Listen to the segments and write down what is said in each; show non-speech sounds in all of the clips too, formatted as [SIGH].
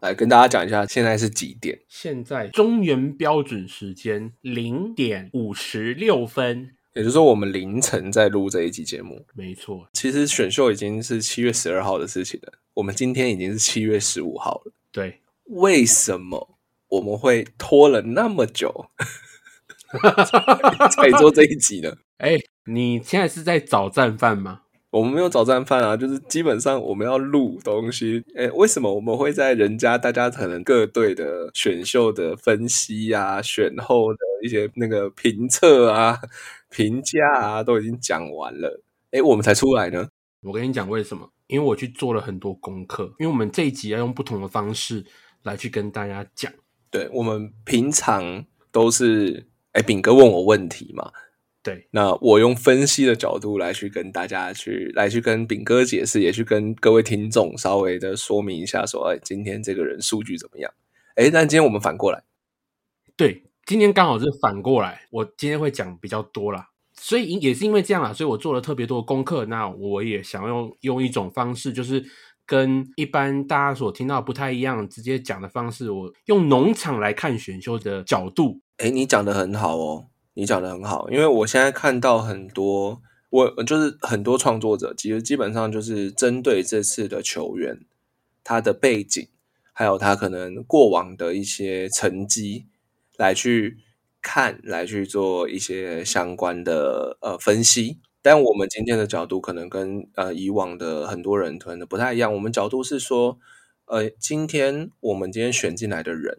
来跟大家讲一下，现在是几点？现在中原标准时间零点五十六分，也就是说，我们凌晨在录这一集节目。没错，其实选秀已经是七月十二号的事情了，我们今天已经是七月十五号了。对，为什么我们会拖了那么久 [LAUGHS] 才做这一集呢？哎，你现在是在找战犯吗？我们没有找战犯啊，就是基本上我们要录东西。诶，为什么我们会在人家大家可能各队的选秀的分析啊、选后的一些那个评测啊、[LAUGHS] 评价啊都已经讲完了，诶，我们才出来呢？我跟你讲为什么？因为我去做了很多功课，因为我们这一集要用不同的方式来去跟大家讲。对，我们平常都是诶，炳哥问我问题嘛。对，那我用分析的角度来去跟大家去来去跟炳哥解释，也去跟各位听众稍微的说明一下，说哎，今天这个人数据怎么样？哎，但今天我们反过来，对，今天刚好是反过来，我今天会讲比较多啦，所以也是因为这样啦，所以我做了特别多的功课。那我也想用用一种方式，就是跟一般大家所听到不太一样，直接讲的方式，我用农场来看选秀的角度。哎，你讲的很好哦。你讲的很好，因为我现在看到很多，我就是很多创作者，其实基本上就是针对这次的球员，他的背景，还有他可能过往的一些成绩来去看，来去做一些相关的呃分析。但我们今天的角度可能跟呃以往的很多人可能不太一样，我们角度是说，呃，今天我们今天选进来的人。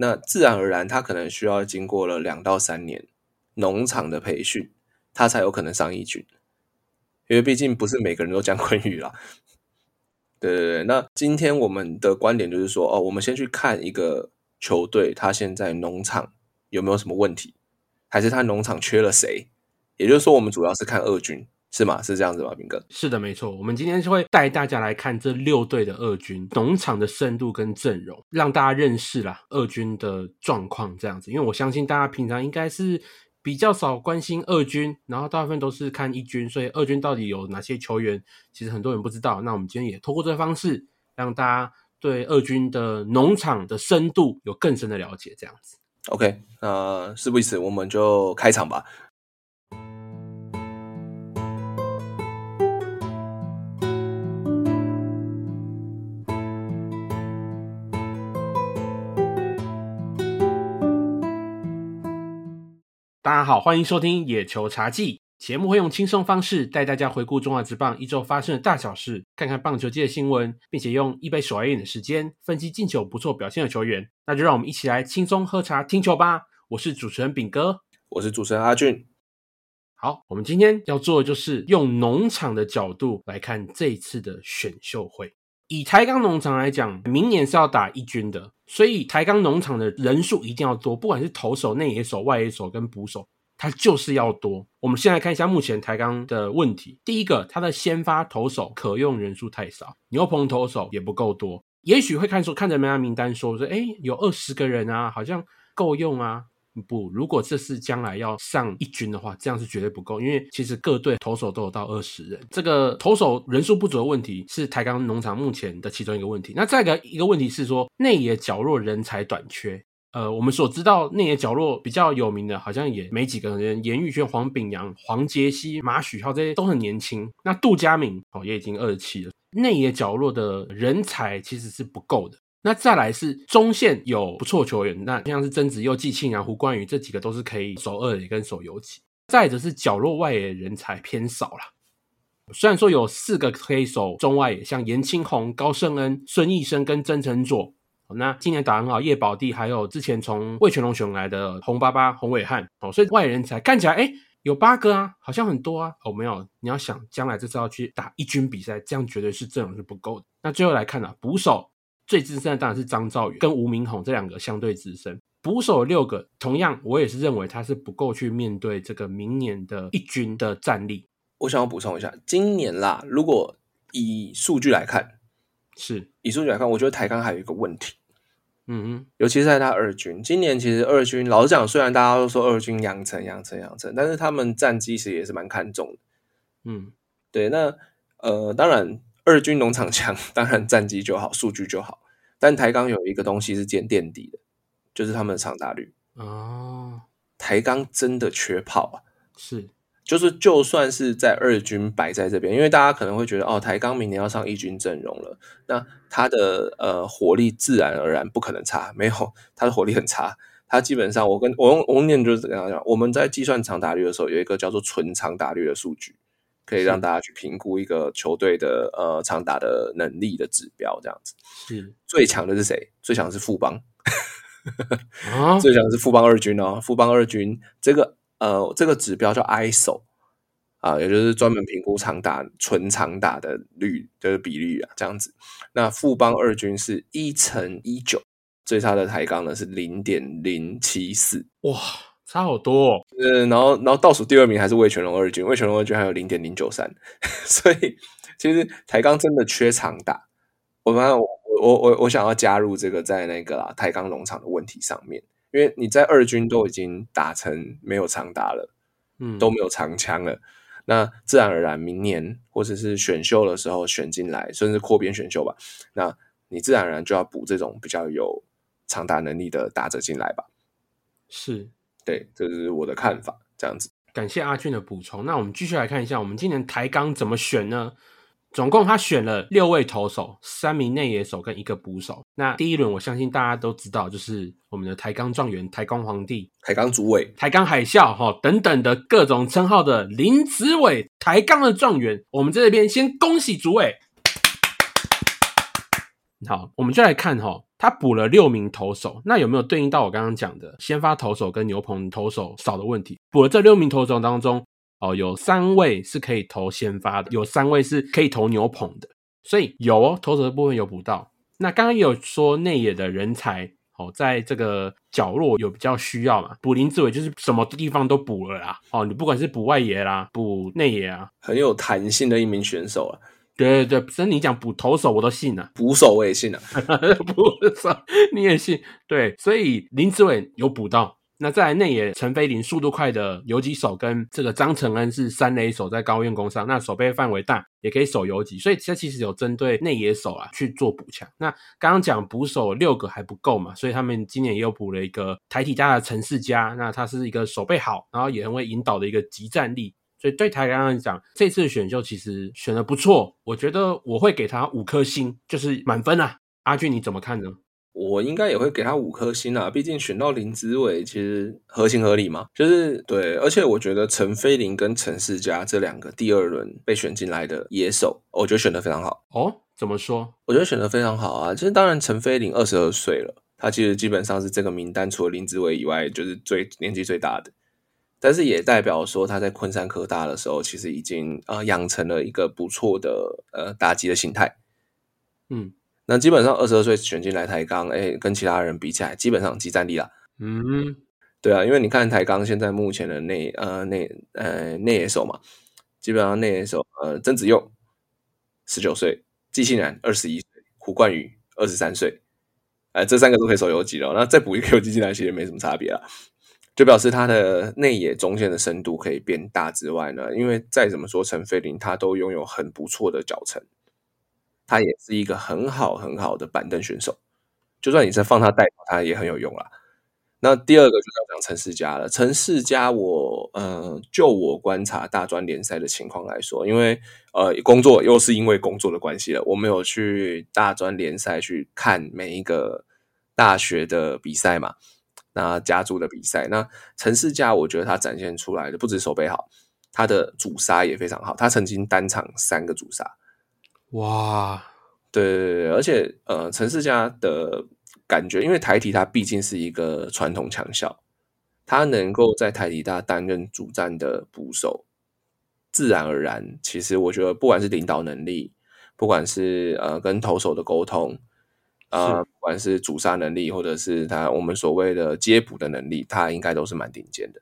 那自然而然，他可能需要经过了两到三年农场的培训，他才有可能上一军。因为毕竟不是每个人都讲 [LAUGHS] 昆语啦。对对对，那今天我们的观点就是说，哦，我们先去看一个球队，他现在农场有没有什么问题，还是他农场缺了谁？也就是说，我们主要是看二军。是吗？是这样子吗，斌哥？是的，没错。我们今天是会带大家来看这六队的二军农场的深度跟阵容，让大家认识啦二军的状况。这样子，因为我相信大家平常应该是比较少关心二军，然后大部分都是看一军，所以二军到底有哪些球员，其实很多人不知道。那我们今天也透过这个方式，让大家对二军的农场的深度有更深的了解。这样子，OK，那事不宜迟，我们就开场吧。大家好，欢迎收听野球茶记节目，会用轻松方式带大家回顾中华职棒一周发生的大小事，看看棒球界的新闻，并且用一杯手摇饮的时间分析进球不错表现的球员。那就让我们一起来轻松喝茶听球吧。我是主持人炳哥，我是主持人阿俊。好，我们今天要做的就是用农场的角度来看这一次的选秀会。以台钢农场来讲，明年是要打一军的，所以台钢农场的人数一定要多，不管是投手、内野手、外野手跟捕手，它就是要多。我们先来看一下目前台钢的问题。第一个，它的先发投手可用人数太少，牛棚投手也不够多。也许会看说看着名单名单说说，哎，有二十个人啊，好像够用啊。不，如果这是将来要上一军的话，这样是绝对不够，因为其实各队投手都有到二十人，这个投手人数不足的问题是台钢农场目前的其中一个问题。那再一个一个问题是说内野角落人才短缺。呃，我们所知道内野角落比较有名的，好像也没几个人，严玉轩、黄炳阳、黄杰希、马许浩这些都很年轻。那杜佳敏哦也已经二十七了，内野角落的人才其实是不够的。那再来是中线有不错球员，那像是曾子佑、季庆啊、胡冠宇这几个都是可以守二垒跟守游击。再者是角落外野人才偏少了，虽然说有四个可以守中外野，像严清宏、高胜恩、孙义生跟曾成佐。那今年打很好，叶宝弟还有之前从魏全龙选来的洪巴巴、洪伟汉哦，所以外人才看起来哎有八个啊，好像很多啊。哦，没有，你要想将来这次要去打一军比赛，这样绝对是阵容是不够的。那最后来看呢，捕手。最资深的当然是张兆宇跟吴明宏这两个相对资深，捕手六个，同样我也是认为他是不够去面对这个明年的一军的战力。我想要补充一下，今年啦，如果以数据来看，是以数据来看，我觉得台钢还有一个问题，嗯哼，尤其是在他二军，今年其实二军老实讲，虽然大家都说二军养成养成养成，但是他们战绩其实也是蛮看重的，嗯，对，那呃，当然。二军农场强，[LAUGHS] 当然战绩就好，数据就好。但台钢有一个东西是见垫底的，就是他们的长打率。哦，台钢真的缺炮啊！是，就是就算是在二军摆在这边，因为大家可能会觉得哦，台钢明年要上一军阵容了，那他的呃火力自然而然不可能差，没有他的火力很差。他基本上，我跟我用我用念就是怎样讲，我们在计算长打率的时候，有一个叫做纯长打率的数据，可以让大家去评估一个球队的呃长打的能力的指标，这样子。是最强的是谁？最强是富邦，啊，[LAUGHS] 最强是富邦二军哦。富邦二军这个呃这个指标叫 ISO 啊，也就是专门评估长打纯长打的率，就是比率啊，这样子。那富邦二军是一乘一九，最差的抬杠呢是零点零七四。哇，差好多、哦。呃，然后然后倒数第二名还是魏全龙二军，魏全龙二军还有零点零九三，[LAUGHS] 所以其实台钢真的缺长打。我反正我我我我想要加入这个在那个啦台钢农场的问题上面，因为你在二军都已经打成没有长打了，嗯，都没有长枪了，那自然而然明年或者是选秀的时候选进来，甚至扩编选秀吧，那你自然而然就要补这种比较有长打能力的打者进来吧。是。对，这是我的看法，这样子。感谢阿俊的补充。那我们继续来看一下，我们今年台钢怎么选呢？总共他选了六位投手、三名内野手跟一个捕手。那第一轮，我相信大家都知道，就是我们的台钢状元、台钢皇帝、台钢主委，台钢海啸哈等等的各种称号的林子伟，台钢的状元。我们在这边先恭喜主委。好，我们就来看哈，他补了六名投手，那有没有对应到我刚刚讲的先发投手跟牛棚投手少的问题？补了这六名投手当中，哦，有三位是可以投先发的，有三位是可以投牛棚的，所以有哦，投手的部分有补到。那刚刚有说内野的人才哦，在这个角落有比较需要嘛，补林志伟就是什么地方都补了啦。哦，你不管是补外野啦，补内野啊，很有弹性的一名选手啊。对对对，真你讲补投手我都信了，捕手我也信了，[LAUGHS] 捕手你也信，对，所以林志伟有补到。那在内野陈飞林速度快的游击手跟这个张承恩是三垒手在高院攻上，那守备范围大，也可以守游击，所以这其实有针对内野手啊去做补强。那刚刚讲捕手六个还不够嘛，所以他们今年也有补了一个台体大的陈世佳，那他是一个守备好，然后也很会引导的一个集战力。所以对台钢来讲，这次选秀其实选的不错，我觉得我会给他五颗星，就是满分啊。阿俊你怎么看呢？我应该也会给他五颗星啊，毕竟选到林子伟其实合情合理嘛，就是对，而且我觉得陈飞林跟陈世佳这两个第二轮被选进来的野手，我觉得选的非常好哦。怎么说？我觉得选的非常好啊。就是当然，陈飞林二十二岁了，他其实基本上是这个名单除了林子伟以外，就是最年纪最大的。但是也代表说他在昆山科大的时候，其实已经呃养成了一个不错的呃打击的形态。嗯，那基本上二十二岁选进来台钢，哎，跟其他人比起来，基本上集战力啦。嗯，对啊，因为你看台钢现在目前的内呃内呃内野手嘛，基本上内野手呃曾子佑十九岁，季信然二十一岁，胡冠宇二十三岁，哎，这三个都可以守游击了。那再补一个游击进来，其实没什么差别啦。就表示他的内野中线的深度可以变大之外呢，因为再怎么说陈飞林他都拥有很不错的脚程，他也是一个很好很好的板凳选手，就算你是放他代跑，他也很有用啦。那第二个就要讲陈世佳了，陈世佳我呃就我观察大专联赛的情况来说，因为呃工作又是因为工作的关系了，我没有去大专联赛去看每一个大学的比赛嘛。那家族的比赛，那陈世佳，我觉得他展现出来的不止手背好，他的主杀也非常好。他曾经单场三个主杀，哇，对对对，而且呃，陈世佳的感觉，因为台体他毕竟是一个传统强校，他能够在台体大担任主战的捕手，自然而然，其实我觉得不管是领导能力，不管是呃跟投手的沟通。呃，不管是主杀能力，或者是他我们所谓的接捕的能力，他应该都是蛮顶尖的。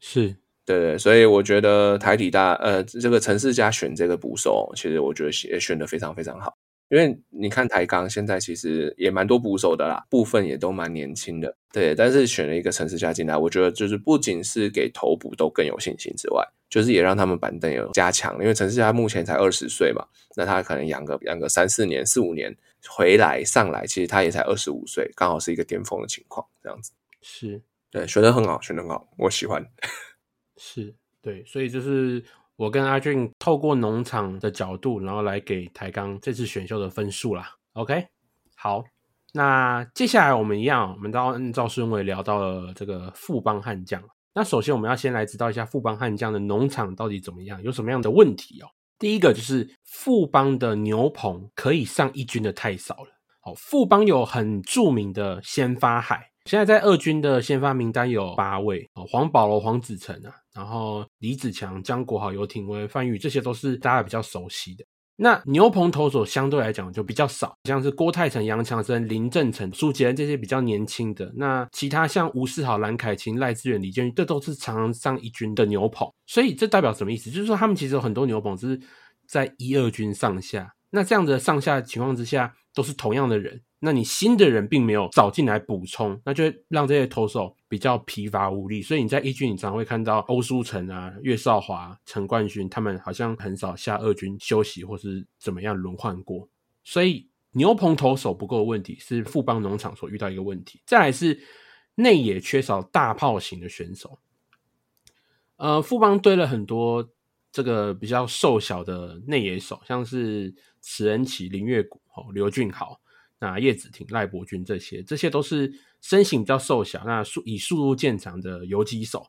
是对对，所以我觉得台体大呃，这个陈世家选这个捕手，其实我觉得也选的非常非常好。因为你看台钢现在其实也蛮多捕手的啦，部分也都蛮年轻的。对，但是选了一个陈世家进来，我觉得就是不仅是给头捕都更有信心之外，就是也让他们板凳有加强。因为陈世家目前才二十岁嘛，那他可能养个养个三四年、四五年。回来上来，其实他也才二十五岁，刚好是一个巅峰的情况，这样子。是对，选的很好，选的很好，我喜欢。[LAUGHS] 是，对，所以就是我跟阿俊透过农场的角度，然后来给台钢这次选秀的分数啦。OK，好，那接下来我们一样，我们都要按照顺位聊到了这个富邦悍将。那首先我们要先来知道一下富邦悍将的农场到底怎么样，有什么样的问题哦。第一个就是富邦的牛棚可以上一军的太少了。好，富邦有很著名的先发海，现在在二军的先发名单有八位哦，黄保罗、黄子成啊，然后李子强、江国豪、游廷威、范宇，这些都是大家比较熟悉的。那牛棚投手相对来讲就比较少，像是郭泰成、杨强森、林正成、苏杰这些比较年轻的。那其他像吴世豪、蓝凯琴、赖志远、李建宇，这都是常常上一军的牛棚。所以这代表什么意思？就是说他们其实有很多牛棚是在一二军上下。那这样的上下情况之下，都是同样的人。那你新的人并没有找进来补充，那就让这些投手比较疲乏无力。所以你在一军，你常会看到欧舒成啊、岳少华、陈冠勋他们好像很少下二军休息或是怎么样轮换过。所以牛棚投手不够的问题是富邦农场所遇到一个问题。再来是内野缺少大炮型的选手。呃，富邦堆了很多这个比较瘦小的内野手，像是慈恩启、林月谷、哦刘俊豪。那叶子廷、赖伯君这些，这些都是身形比较瘦小，那速以速度见长的游击手。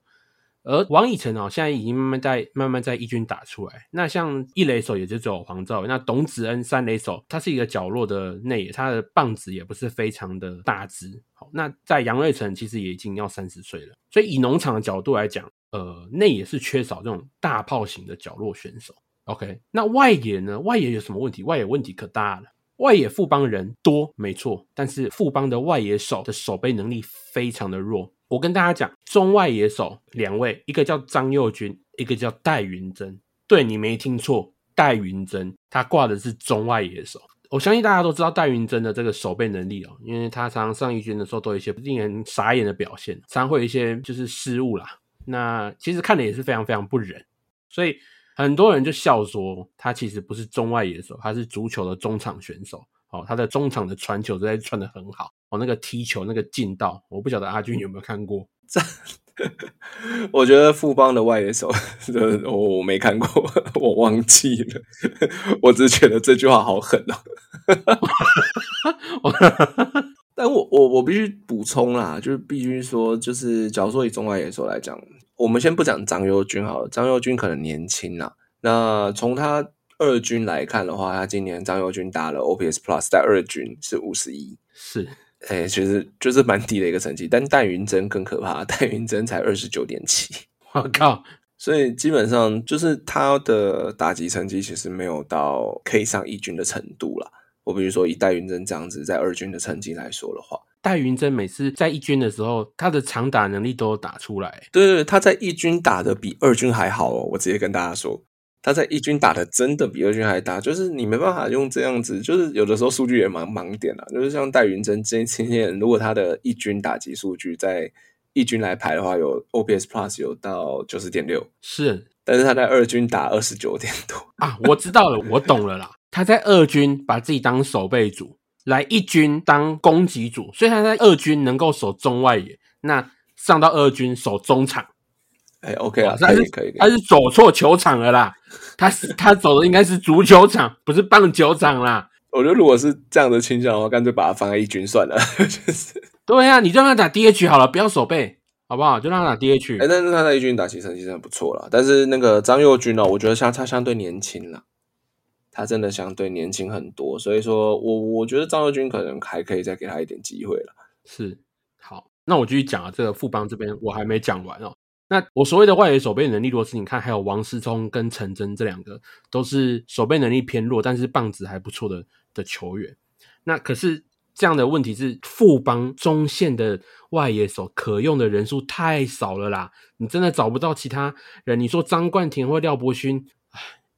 而王以诚哦，现在已经慢慢在慢慢在一军打出来。那像一垒手也就只有黄兆伟，那董子恩三垒手，他是一个角落的内野，他的棒子也不是非常的大只。好，那在杨瑞成其实也已经要三十岁了，所以以农场的角度来讲，呃，内野是缺少这种大炮型的角落选手。OK，那外野呢？外野有什么问题？外野问题可大了。外野富邦人多没错，但是富邦的外野手的守备能力非常的弱。我跟大家讲，中外野手两位，一个叫张佑军，一个叫戴云珍。对你没听错，戴云珍他挂的是中外野手。我相信大家都知道戴云珍的这个守备能力哦，因为他常常上一军的时候都有一些令人傻眼的表现，常会有一些就是失误啦。那其实看的也是非常非常不忍，所以。很多人就笑说，他其实不是中外野手，他是足球的中场选手。哦，他的中场的传球都在传的很好。哦，那个踢球那个劲道，我不晓得阿俊有没有看过。这，[LAUGHS] 我觉得富邦的外野手，我我没看过，我忘记了。我只是觉得这句话好狠哦。[LAUGHS] [LAUGHS] 但我我我必须补充啦，就是必须说，就是假如说以中外野手来讲。我们先不讲张佑军好了，张佑军可能年轻啊。那从他二军来看的话，他今年张佑军打了 OPS Plus，在二军是五十一，是，哎，其实就是蛮低的一个成绩。但戴云真更可怕，戴云真才二十九点七，我靠！[LAUGHS] 所以基本上就是他的打击成绩其实没有到可以上一军的程度了。我比如说以戴云真这样子在二军的成绩来说的话。戴云珍每次在一军的时候，他的长打能力都打出来。对对，他在一军打的比二军还好哦。我直接跟大家说，他在一军打的真的比二军还大。就是你没办法用这样子，就是有的时候数据也蛮盲点啊。就是像戴云珍这今天，如果他的一军打击数据在一军来排的话，有 OPS Plus 有到九十点六，是。但是他在二军打二十九点多啊。我知道了，我懂了啦。他在二军把自己当守备组。来一军当攻击组，所以他在二军能够守中外野，那上到二军守中场，哎，OK 啊，可以可以，他是走错球场了啦，他是他走的应该是足球场，[LAUGHS] 不是棒球场啦。我觉得如果是这样的倾向的话，干脆把他放在一军算了。[LAUGHS] 就是对啊，你就让他打 DH 好了，不要守备，好不好？就让他打 DH。哎，但是他在一军打起成绩真的不错了。但是那个张佑军呢，我觉得相他相对年轻了。他真的相对年轻很多，所以说我我觉得张佑军可能还可以再给他一点机会了。是，好，那我继续讲啊，这个富邦这边我还没讲完哦。那我所谓的外野守备能力弱是，你看还有王思聪跟陈真这两个都是守备能力偏弱，但是棒子还不错的的球员。那可是这样的问题是，富邦中线的外野手可用的人数太少了啦，你真的找不到其他人。你说张冠廷或廖伯勋。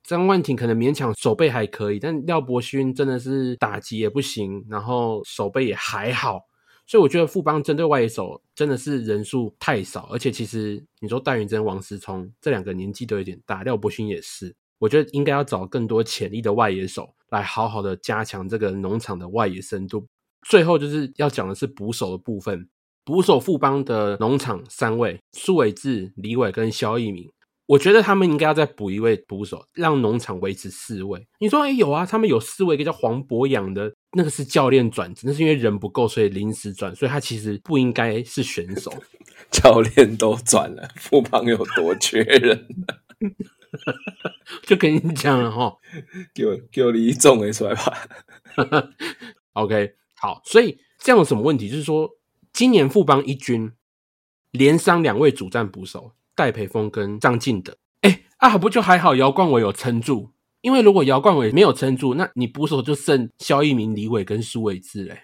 张万廷可能勉强手背还可以，但廖伯勋真的是打击也不行，然后手背也还好，所以我觉得富邦针对外野手真的是人数太少，而且其实你说戴云真、王思聪这两个年纪都有点大，廖伯勋也是，我觉得应该要找更多潜力的外野手来好好的加强这个农场的外野深度。最后就是要讲的是捕手的部分，捕手富邦的农场三位苏伟志、李伟跟肖一鸣，我觉得他们应该要再补一位捕手，让农场维持四位。你说哎有啊，他们有四位，一个叫黄博洋的，那个是教练转职，那是因为人不够，所以临时转，所以他其实不应该是选手。[LAUGHS] 教练都转了，富邦有多缺人？[LAUGHS] 就跟你讲了哈，给我给我李总给出来吧。[LAUGHS] OK，好，所以这样有什么问题？就是说，今年富邦一军连伤两位主战捕手戴培峰跟张进德，哎啊，不就还好？姚冠伟有撑住，因为如果姚冠伟没有撑住，那你捕手就剩肖一鸣、李伟跟苏伟志嘞。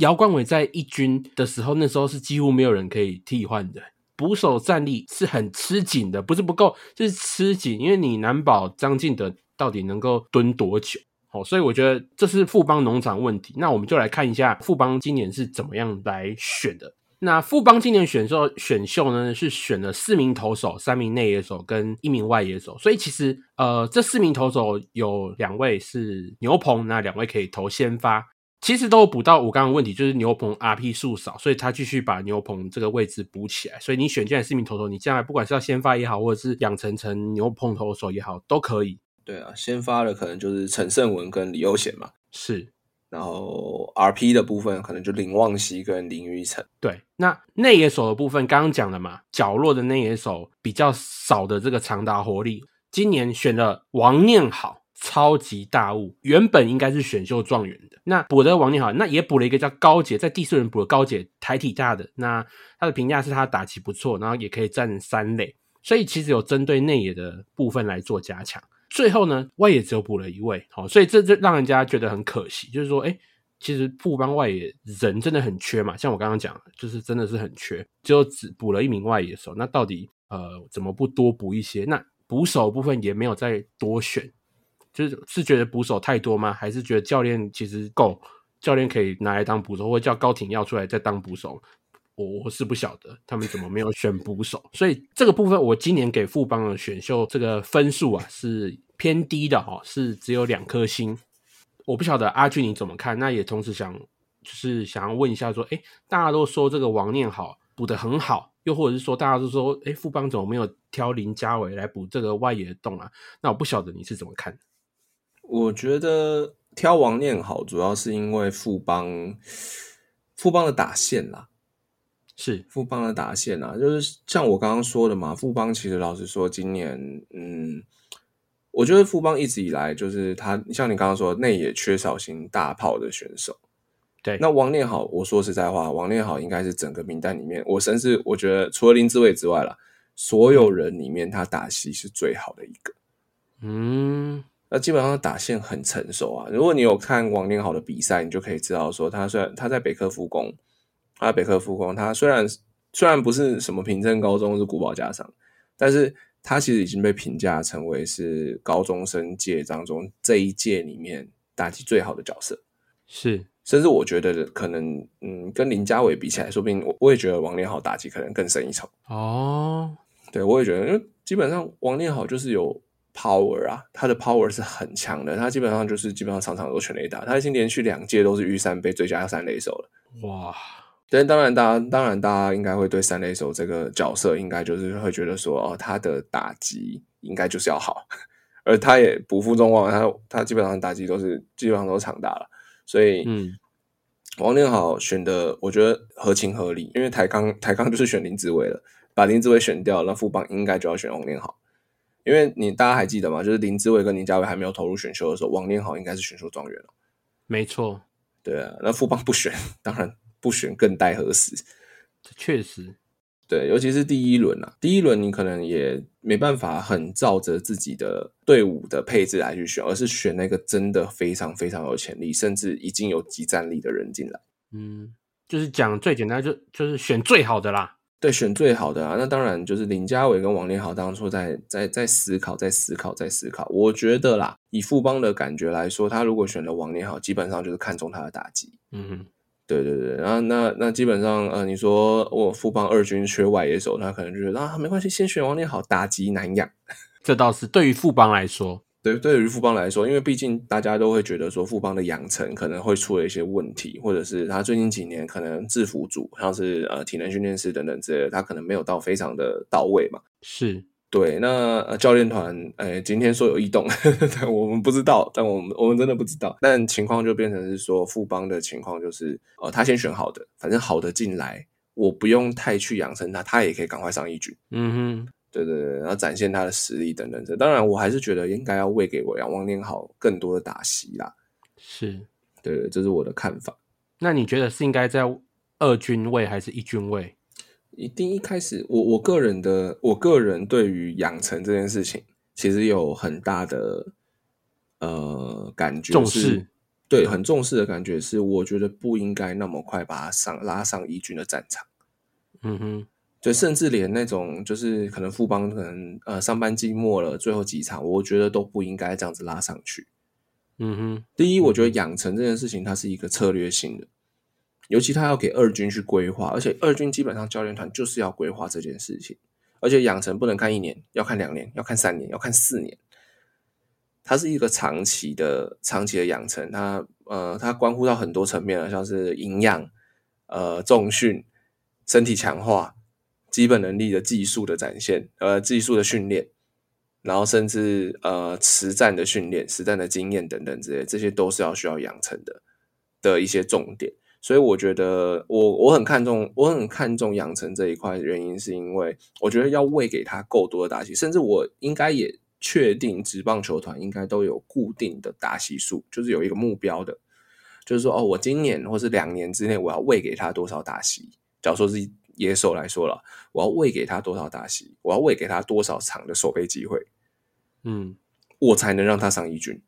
姚冠伟在一军的时候，那时候是几乎没有人可以替换的，捕手战力是很吃紧的，不是不够，就是吃紧，因为你难保张进德到底能够蹲多久。好，所以我觉得这是富邦农场问题。那我们就来看一下富邦今年是怎么样来选的。那富邦今年选秀选秀呢，是选了四名投手、三名内野手跟一名外野手。所以其实呃，这四名投手有两位是牛棚，那两位可以投先发。其实都有补到我刚刚的问题，就是牛棚 RP 数少，所以他继续把牛棚这个位置补起来。所以你选进来四名投手，你将来不管是要先发也好，或者是养成成牛棚投手也好，都可以。对啊，先发的可能就是陈胜文跟李优贤嘛，是，然后 RP 的部分可能就林旺熙跟林玉成。对。那内野手的部分，刚刚讲了嘛，角落的内野手比较少的这个长达活力，今年选了王念好。超级大物，原本应该是选秀状元的，那补的王念好，那也补了一个叫高杰，在第四轮补了高杰，台体大的，那他的评价是他打击不错，然后也可以站三垒，所以其实有针对内野的部分来做加强。最后呢，外野只有补了一位，好，所以这这让人家觉得很可惜，就是说，哎，其实富邦外野人真的很缺嘛，像我刚刚讲，就是真的是很缺，就只补了一名外野手，那到底呃怎么不多补一些？那捕手部分也没有再多选。就是是觉得捕手太多吗？还是觉得教练其实够？教练可以拿来当捕手，或者叫高挺要出来再当捕手？我我是不晓得他们怎么没有选捕手。所以这个部分，我今年给富邦的选秀这个分数啊是偏低的哈，是只有两颗星。我不晓得阿俊你怎么看？那也同时想就是想要问一下说，哎，大家都说这个王念好补的很好，又或者是说大家都说，哎，富邦怎么没有挑林家伟来补这个外野洞啊？那我不晓得你是怎么看？我觉得挑王念好，主要是因为富邦富邦的打线啦，是富邦的打线啊，就是像我刚刚说的嘛，富邦其实老实说，今年嗯，我觉得富邦一直以来就是他，像你刚刚说，内野缺少型大炮的选手。对，那王念好，我说实在话，王念好应该是整个名单里面，我甚至我觉得除了林志伟之外了，所有人里面他打戏是最好的一个。嗯。那基本上打线很成熟啊！如果你有看王念好的比赛，你就可以知道说，他虽然他在北科复工，他在北克复工，他虽然虽然不是什么平镇高中是古堡家长，但是他其实已经被评价成为是高中生界当中这一届里面打击最好的角色。是，甚至我觉得可能，嗯，跟林家伟比起来，说不定我我也觉得王念好打击可能更胜一筹。哦，对，我也觉得，因为基本上王念好就是有。power 啊，他的 power 是很强的，他基本上就是基本上场场都全垒打，他已经连续两届都是预三杯最佳三垒手了。哇！但当然，大家当然大家应该会对三垒手这个角色，应该就是会觉得说，哦，他的打击应该就是要好，[LAUGHS] 而他也不负众望，他他基本上打击都是基本上都是长打了，所以嗯，王念好选的我觉得合情合理，因为台康台康就是选林志伟了，把林志伟选掉，那副帮应该就要选王念好。因为你大家还记得吗？就是林志伟跟林家伟还没有投入选秀的时候，王念好应该是选秀状元了。没错，对啊，那副帮不选，当然不选更待何时？确实，对，尤其是第一轮啊，第一轮你可能也没办法很照着自己的队伍的配置来去选，而是选那个真的非常非常有潜力，甚至已经有集战力的人进来。嗯，就是讲最简单，就就是选最好的啦。对，选最好的啊，那当然就是林家伟跟王连豪当初在在在思考，在思考，在思考。我觉得啦，以富邦的感觉来说，他如果选了王连豪，基本上就是看中他的打击。嗯，对对对，然后那那基本上呃，你说我富邦二军缺外野手，他可能就觉得啊，没关系，先选王念好，打击难养。[LAUGHS] 这倒是对于富邦来说，对，对于富邦来说，因为毕竟大家都会觉得说富邦的养成可能会出了一些问题，或者是他最近几年可能制服组，像是呃体能训练师等等之类的，他可能没有到非常的到位嘛。是对，那呃教练团，哎，今天说有异动，[LAUGHS] 但我们不知道，但我们我们真的不知道。但情况就变成是说，富邦的情况就是，呃，他先选好的，反正好的进来，我不用太去养成他，他也可以赶快上一局。嗯哼，对对对，然后展现他的实力等等。这当然，我还是觉得应该要喂给我杨王念好更多的打席啦。是对对，这是我的看法。那你觉得是应该在二军位还是一军位？一定一开始，我我个人的，我个人对于养成这件事情，其实有很大的呃感觉，重视，对，很重视的感觉是，我觉得不应该那么快把他上拉上一军的战场。嗯哼，对，甚至连那种就是可能副帮可能呃上班季末了最后几场，我觉得都不应该这样子拉上去。嗯哼，第一，我觉得养成这件事情它是一个策略性的。尤其他要给二军去规划，而且二军基本上教练团就是要规划这件事情，而且养成不能看一年，要看两年，要看三年，要看四年。它是一个长期的、长期的养成，它呃，它关乎到很多层面了，像是营养、呃，重训、身体强化、基本能力的技术的展现，呃，技术的训练，然后甚至呃，实战的训练、实战的经验等等之类，这些都是要需要养成的的一些重点。所以我觉得，我我很看重，我很看重养成这一块，原因是因为我觉得要喂给他够多的打席，甚至我应该也确定，职棒球团应该都有固定的打席数，就是有一个目标的，就是说，哦，我今年或是两年之内，我要喂给他多少打席。假如说是野手来说了，我要喂给他多少打席，我要喂给他多少场的守备机会，嗯，我才能让他上一军。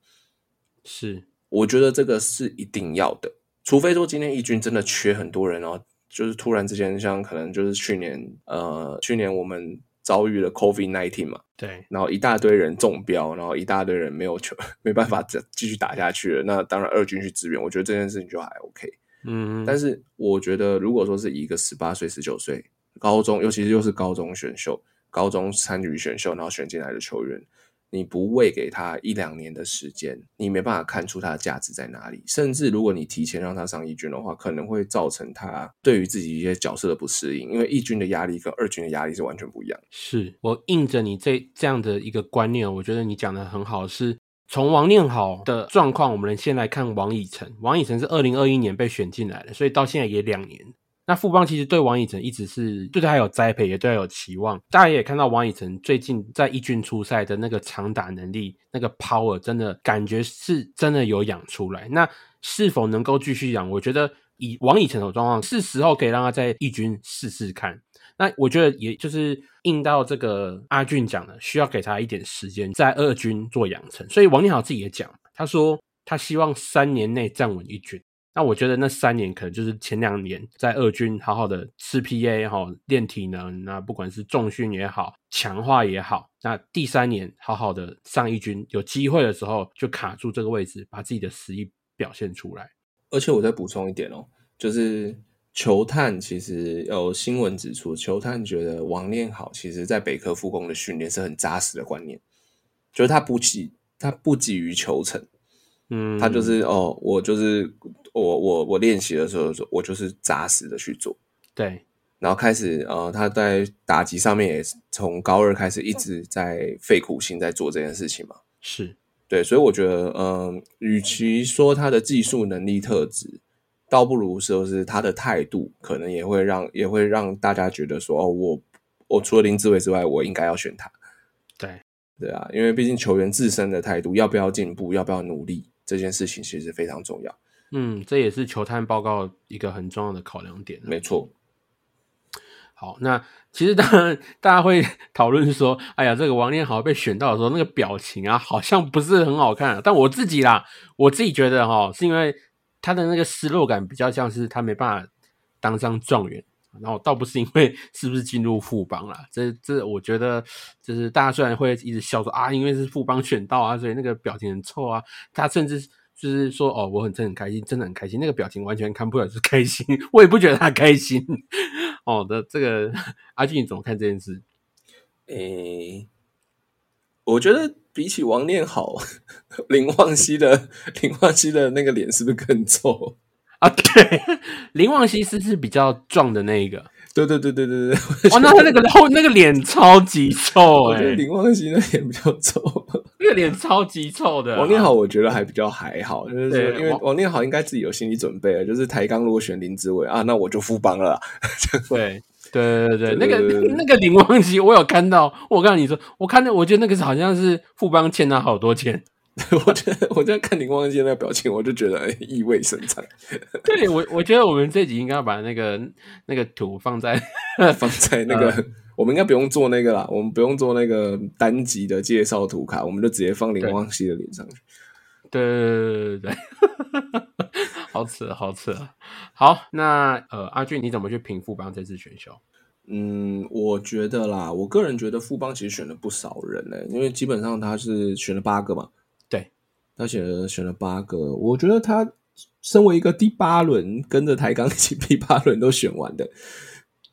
是，我觉得这个是一定要的。除非说今天一军真的缺很多人哦，就是突然之间像可能就是去年呃去年我们遭遇了 COVID nineteen 嘛，对，然后一大堆人中标，然后一大堆人没有球 [LAUGHS] 没办法再继续打下去了，那当然二军去支援，我觉得这件事情就还 OK，嗯，但是我觉得如果说是一个十八岁十九岁高中，尤其是又是高中选秀，高中参与选秀然后选进来的球员。你不喂给他一两年的时间，你没办法看出他的价值在哪里。甚至如果你提前让他上一军的话，可能会造成他对于自己一些角色的不适应，因为一军的压力跟二军的压力是完全不一样。是我应着你这这样的一个观念，我觉得你讲的很好。是从王念好的状况，我们先来看王以诚。王以诚是二零二一年被选进来的，所以到现在也两年。那富邦其实对王以诚一直是对他有栽培，也对他有期望。大家也看到王以诚最近在一军出赛的那个长打能力，那个 power 真的感觉是真的有养出来。那是否能够继续养？我觉得以王以诚的状况，是时候可以让他在一军试试看。那我觉得也就是应到这个阿俊讲的，需要给他一点时间在二军做养成。所以王念好自己也讲，他说他希望三年内站稳一军。那我觉得那三年可能就是前两年在二军好好的吃 PA 哈练体能，那不管是重训也好，强化也好，那第三年好好的上一军，有机会的时候就卡住这个位置，把自己的实力表现出来。而且我再补充一点哦，就是球探其实有新闻指出，球探觉得王练好，其实在北科复工的训练是很扎实的观念，就是他不急，他不急于求成。嗯，他就是哦，我就是我我我练习的时候，我就是扎实的去做，对，然后开始呃，他在打击上面也从高二开始一直在费苦心在做这件事情嘛，是。对，所以我觉得，嗯，与其说他的技术能力特质，倒不如说是他的态度，可能也会让也会让大家觉得说，哦，我我除了林志伟之外，我应该要选他，对。对啊，因为毕竟球员自身的态度，要不要进步，要不要努力。这件事情其实非常重要，嗯，这也是球探报告一个很重要的考量点。没错。好，那其实当然大家会讨论说，哎呀，这个王念豪被选到的时候，那个表情啊，好像不是很好看。但我自己啦，我自己觉得哈，是因为他的那个失落感比较像是他没办法当上状元。然后倒不是因为是不是进入副帮啦，这这我觉得就是大家虽然会一直笑说啊，因为是副帮选到啊，所以那个表情很臭啊。他甚至就是说哦，我很真很开心，真的很开心。那个表情完全看不出来是开心，[LAUGHS] 我也不觉得他开心。[LAUGHS] 哦的，这个阿俊你怎么看这件事？诶，我觉得比起王念好，[LAUGHS] 林旺熙的林旺熙的那个脸是不是更臭？啊，对，林旺熙是是比较壮的那一个。对对对对对对，哦，那他那个后那个脸超级臭哎、我觉得林旺熙那脸比较臭。那个脸超级臭 [LAUGHS] 的。王念好，我觉得还比较还好，就是说，因为王王念好应该自己有心理准备了，就是台钢如果选林志伟啊，那我就副帮了啊。[LAUGHS] 对对对对，那对对对个那个林旺熙，我有看到，我告诉你说，我看到，我觉得那个是好像是富邦欠他好多钱。[LAUGHS] 我觉得我在看林光熙那个表情，我就觉得哎意味深长，[LAUGHS] 对我，我觉得我们这集应该要把那个那个图放在放在那个。[LAUGHS] 我们应该不用做那个啦，我们不用做那个单集的介绍图卡，我们就直接放林光熙的脸上去。对对对对对对，好扯好扯。好，那呃，阿俊你怎么去评富邦这次选秀？嗯，我觉得啦，我个人觉得富邦其实选了不少人呢、因为基本上他是选了八个嘛，对，他选了选了八个，我觉得他身为一个第八轮跟着台钢一起第八轮都选完的，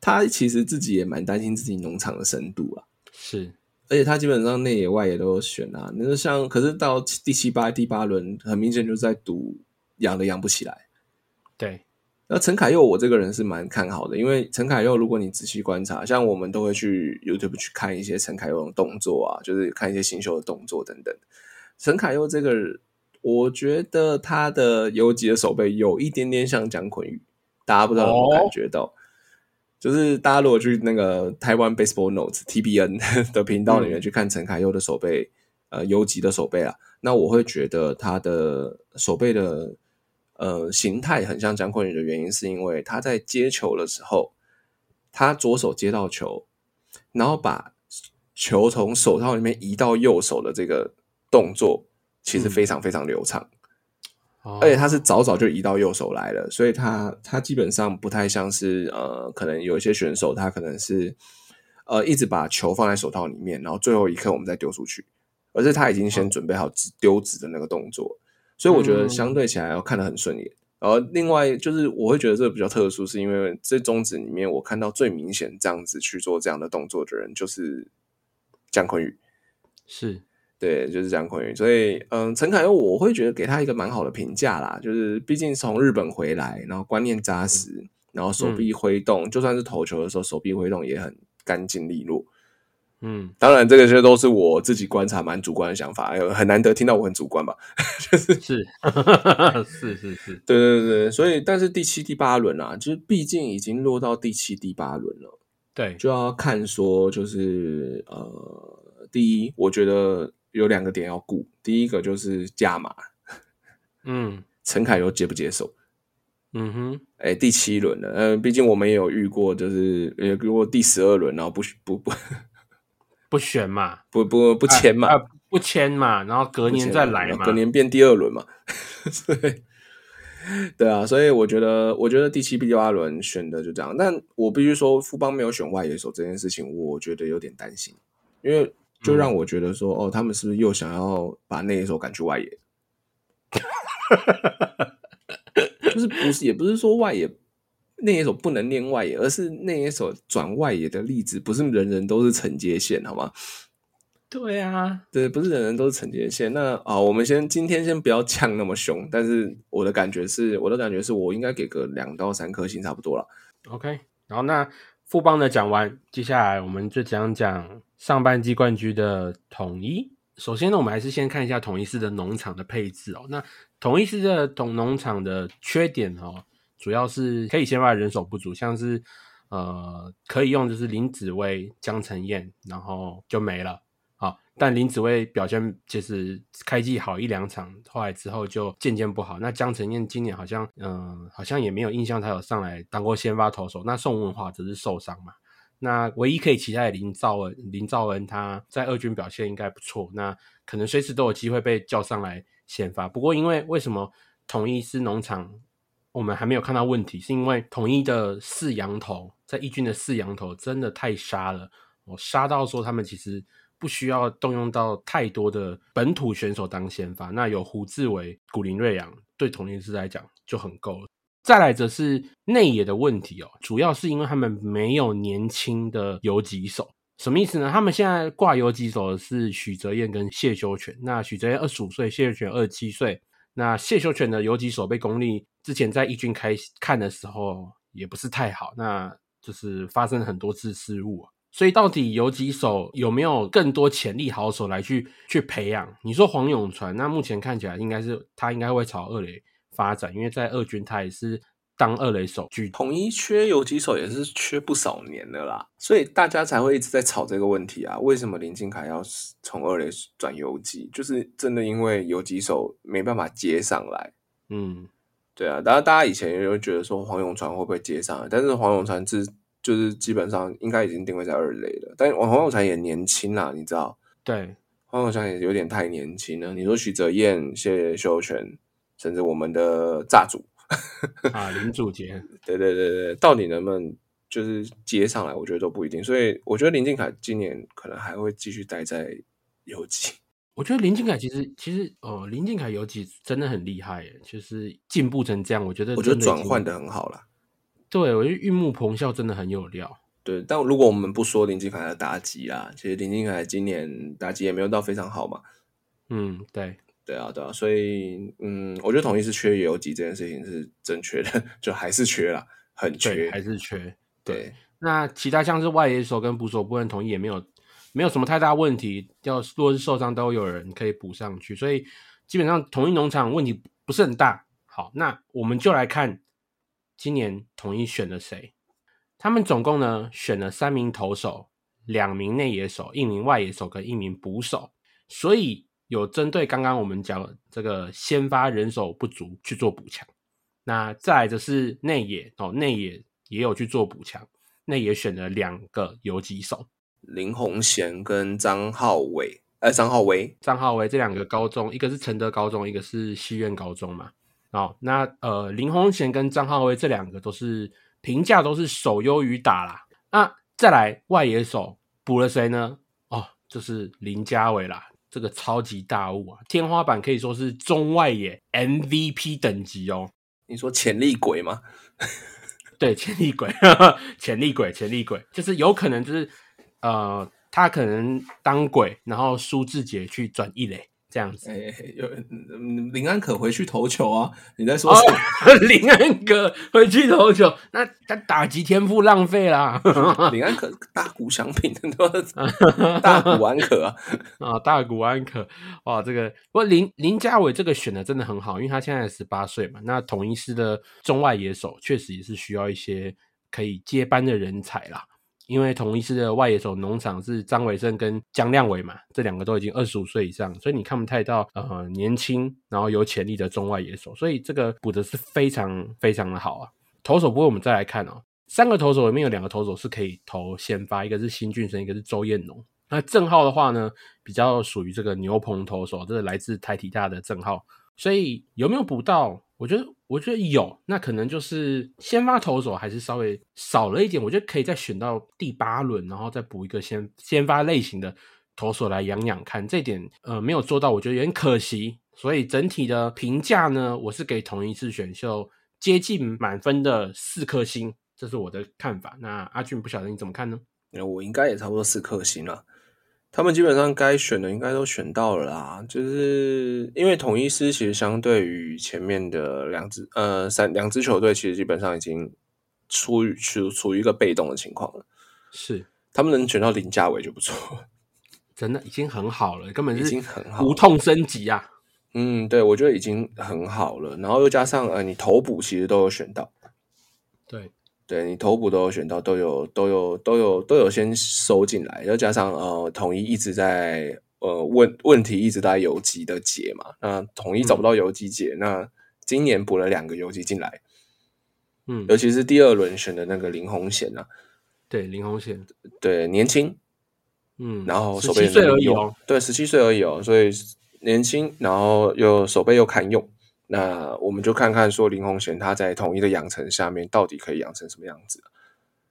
他其实自己也蛮担心自己农场的深度啊，是而且他基本上内野外也都有选啊，那就像可是到第七八第八轮，很明显就是在赌养的养不起来。对，那陈凯佑，我这个人是蛮看好的，因为陈凯佑，如果你仔细观察，像我们都会去 YouTube 去看一些陈凯佑的动作啊，就是看一些新秀的动作等等。陈凯佑这个，我觉得他的游击的手背有一点点像蒋坤宇，大家不知道有没有感觉到？就是大家如果去那个台湾 Baseball Notes TBN 的频道里面去看陈凯佑的手背，呃，游击的手背啊，那我会觉得他的手背的呃形态很像姜昆宇的原因，是因为他在接球的时候，他左手接到球，然后把球从手套里面移到右手的这个动作，其实非常非常流畅。哦而且他是早早就移到右手来了，所以他他基本上不太像是呃，可能有一些选手他可能是呃一直把球放在手套里面，然后最后一刻我们再丢出去，而是他已经先准备好直丢纸的那个动作，所以我觉得相对起来要看得很顺眼。然后另外就是我会觉得这个比较特殊，是因为这中指里面我看到最明显这样子去做这样的动作的人就是姜昆宇。是对，就是姜昆宇，所以嗯，陈凯佑我会觉得给他一个蛮好的评价啦，就是毕竟从日本回来，然后观念扎实，然后手臂挥动，就算是投球的时候手臂挥动也很干净利落。嗯当然，这个些都是我自己观察蛮主观的想法，有很难得听到我很主观吧？[LAUGHS] 就是是 [LAUGHS] 是是是，对对对对，所以但是第七、第八轮啊，就是毕竟已经落到第七、第八轮了。对，就要看说，就是呃，第一，我觉得有两个点要顾，第一个就是价码，嗯。[LAUGHS] 陈凯又接不接受？嗯哼，哎，第七轮了，呃，毕竟我们也有遇过，就是也遇过第十二轮，然后不不不不选嘛，[LAUGHS] 不不不签嘛，啊不签嘛，然后隔年再来嘛，隔年变第二轮嘛，[LAUGHS] 对对啊，所以我觉得，我觉得第七、第八轮选的就这样，但我必须说，富邦没有选外野手这件事情，我觉得有点担心，因为就让我觉得说，哦，他们是不是又想要把那一手赶去外野？[LAUGHS] 就是不是，也不是说外野那一手不能练外野，而是那一手转外野的例子，不是人人都是承接线，好吗？对啊，对，不是人人都是承接线。那啊，我们先今天先不要呛那么凶，但是我的感觉是，我的感觉是我应该给个两到三颗星差不多了。OK，然后那富邦的讲完，接下来我们就讲讲上半季冠军的统一。首先呢，我们还是先看一下统一式的农场的配置哦。那统一式的统农场的缺点哦，主要是可以先发人手不足，像是呃可以用就是林子威、江承彦，然后就没了。好，但林子威表现就是开季好一两场，后来之后就渐渐不好。那江承彦今年好像，嗯、好像也没有印象他有上来当过先发投手。那宋文华则是受伤嘛。那唯一可以期待林兆恩，林兆恩他在二军表现应该不错，那可能随时都有机会被叫上来先发。不过因为为什么统一是农场，我们还没有看到问题，是因为统一的四羊头在一军的四羊头真的太杀了，我杀到说他们其实不需要动用到太多的本土选手当先发，那有胡志伟、古林瑞阳对统一师来讲就很够了。再来则是内野的问题哦，主要是因为他们没有年轻的游击手，什么意思呢？他们现在挂游击手的是许哲彦跟谢修全。那许哲彦二十五岁，谢修全二十七岁。那谢修全的游击手被功力之前在一军开看的时候也不是太好，那就是发生很多次失误。所以到底游击手有没有更多潜力好手来去去培养？你说黄永传，那目前看起来应该是他应该会朝二垒发展，因为在二军他也是。当二垒手，统一缺游击手也是缺不少年的啦，所以大家才会一直在吵这个问题啊。为什么林敬凯要从二垒转游击？就是真的因为游击手没办法接上来。嗯，对啊。当然，大家以前也会觉得说黄永传会不会接上来，但是黄永传是就是基本上应该已经定位在二垒了。但黄永传也年轻啦，你知道？对，黄永传也有点太年轻了。你说许哲彦、谢秀全，甚至我们的炸主。[LAUGHS] 啊，林主杰，[LAUGHS] 对对对对，到底能不能就是接上来，我觉得都不一定。所以我觉得林敬凯今年可能还会继续待在游击。[LAUGHS] 我觉得林敬凯其实其实哦，林敬凯游击真的很厉害，就是进步成这样，我觉得我觉得转换的很好了。对，我觉得玉木鹏啸真的很有料。对，但如果我们不说林敬凯的打击啊，其实林敬凯今年打击也没有到非常好嘛。嗯，对。对啊，对啊，所以嗯，我觉得统一是缺游击这件事情是正确的，[LAUGHS] 就还是缺了，很缺，还是缺。对，那其他像是外野手跟捕手部分，统一也没有没有什么太大问题，要若是受伤都有人可以补上去，所以基本上统一农场问题不是很大。好，那我们就来看今年统一选了谁？他们总共呢选了三名投手、两名内野手、一名外野手跟一名捕手，所以。有针对刚刚我们讲这个先发人手不足去做补强，那再来就是内野哦，内野也有去做补强，内野选了两个游击手，林鸿贤跟张浩伟，呃，张浩威，张浩威这两个高中，一个是承德高中，一个是西苑高中嘛。哦，那呃，林鸿贤跟张浩威这两个都是评价都是手优于打啦。那再来外野手补了谁呢？哦，就是林家伟啦。这个超级大物啊，天花板可以说是中外野 MVP 等级哦。你说潜力鬼吗？[LAUGHS] 对，潜力鬼，[LAUGHS] 潜力鬼，潜力鬼，就是有可能就是呃，他可能当鬼，然后苏志杰去转一垒。这样子，哎，有林安可回去投球啊？你在说什么？[LAUGHS] 林安可回去投球，那他打击天赋浪费啦。[LAUGHS] 林安可 [LAUGHS] 大谷翔平的大谷安可啊，啊，大谷安可哇，这个不过林林家伟这个选的真的很好，因为他现在十八岁嘛。那统一师的中外野手确实也是需要一些可以接班的人才啦。因为同一次的外野手农场是张伟胜跟江亮伟嘛，这两个都已经二十五岁以上，所以你看不太到呃年轻然后有潜力的中外野手，所以这个补的是非常非常的好啊。投手不过我们再来看哦，三个投手里面有两个投手是可以投先发，一个是新俊生，一个是周彦农。那郑浩的话呢，比较属于这个牛棚投手，这是来自台体大的郑浩，所以有没有补到？我觉得，我觉得有，那可能就是先发投手还是稍微少了一点。我觉得可以再选到第八轮，然后再补一个先先发类型的投手来养养看。这点呃没有做到，我觉得有点可惜。所以整体的评价呢，我是给同一次选秀接近满分的四颗星，这是我的看法。那阿俊不晓得你怎么看呢？我应该也差不多四颗星了。他们基本上该选的应该都选到了啦，就是因为统一师其实相对于前面的两支呃三两支球队，其实基本上已经处于处处于一个被动的情况了。是，他们能选到林家伟就不错，[LAUGHS] 真的已经很好了，根本是已经很好，无痛升级啊。嗯，对，我觉得已经很好了，然后又加上呃，你头补其实都有选到，对。对你头部都有选到，都有都有都有都有先收进来，又加上呃统一一直在呃问问题一直在游击的解嘛，那统一找不到游击解，那今年补了两个游击进来，嗯，尤其是第二轮选的那个林鸿贤啊，对林鸿贤，对年轻，嗯，然后十七岁而已哦，对十七岁而已哦，所以年轻，然后又手背又堪用。那我们就看看说林鸿贤他在统一的养成下面到底可以养成什么样子？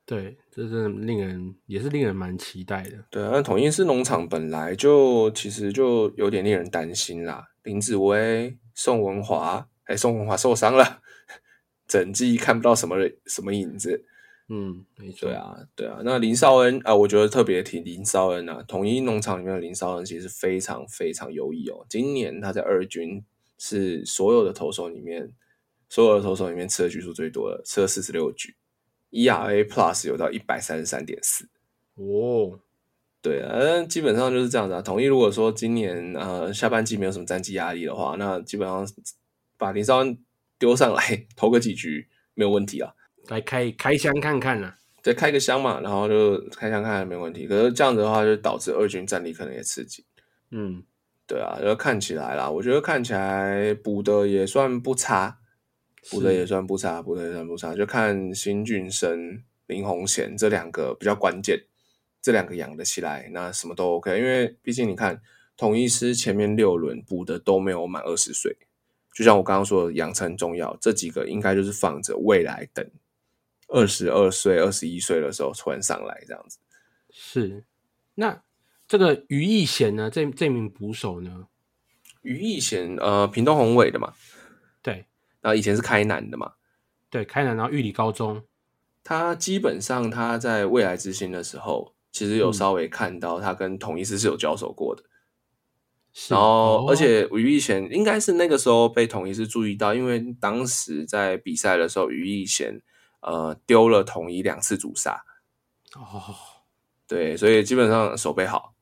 对，这是令人也是令人蛮期待的。对啊，那统一是农场本来就其实就有点令人担心啦。林子威、宋文华，哎，宋文华受伤了，[LAUGHS] 整季看不到什么什么影子。嗯，没错。对，啊，对啊。那林绍恩啊、我觉得特别提林绍恩啊，统一农场里面的林绍恩其实非常非常优异哦。今年他在二军是所有的投手里面，所有的投手里面吃的局数最多的，吃了四十六局，ERA Plus 有到一百三十三点四。哦，对啊，呃基本上就是这样子啊。统一如果说今年呃下半季没有什么战绩压力的话，那基本上把林绍安丢上来投个几局没有问题啊。来开开箱看看啊。再开个箱嘛，然后就开箱看看没问题。可是这样子的话，就导致二军战力可能也刺激。嗯，对啊，然后看起来啦，我觉得看起来补的也算不差，补的也算不差，补的也算不差。就看新俊生、林鸿贤这两个比较关键，这两个养得起来，那什么都 OK。因为毕竟你看，统一师前面六轮补的都没有满二十岁，就像我刚刚说的，养成重要，这几个应该就是放着未来等二十二岁、二十一岁的时候突然上来这样子。是。那这个于义贤呢？这这名捕手呢？于义贤，呃，屏东宏伟的嘛，对然后以前是开南的嘛，对，开南然后玉里高中，他基本上他在未来之星的时候，其实有嗯稍微看到他跟统一师是有交手过的，是然后哦而且于义贤应该是那个时候被统一师注意到，因为当时在比赛的时候，于义贤呃丢了统一两次主杀，哦，对，所以基本上手背好，嗯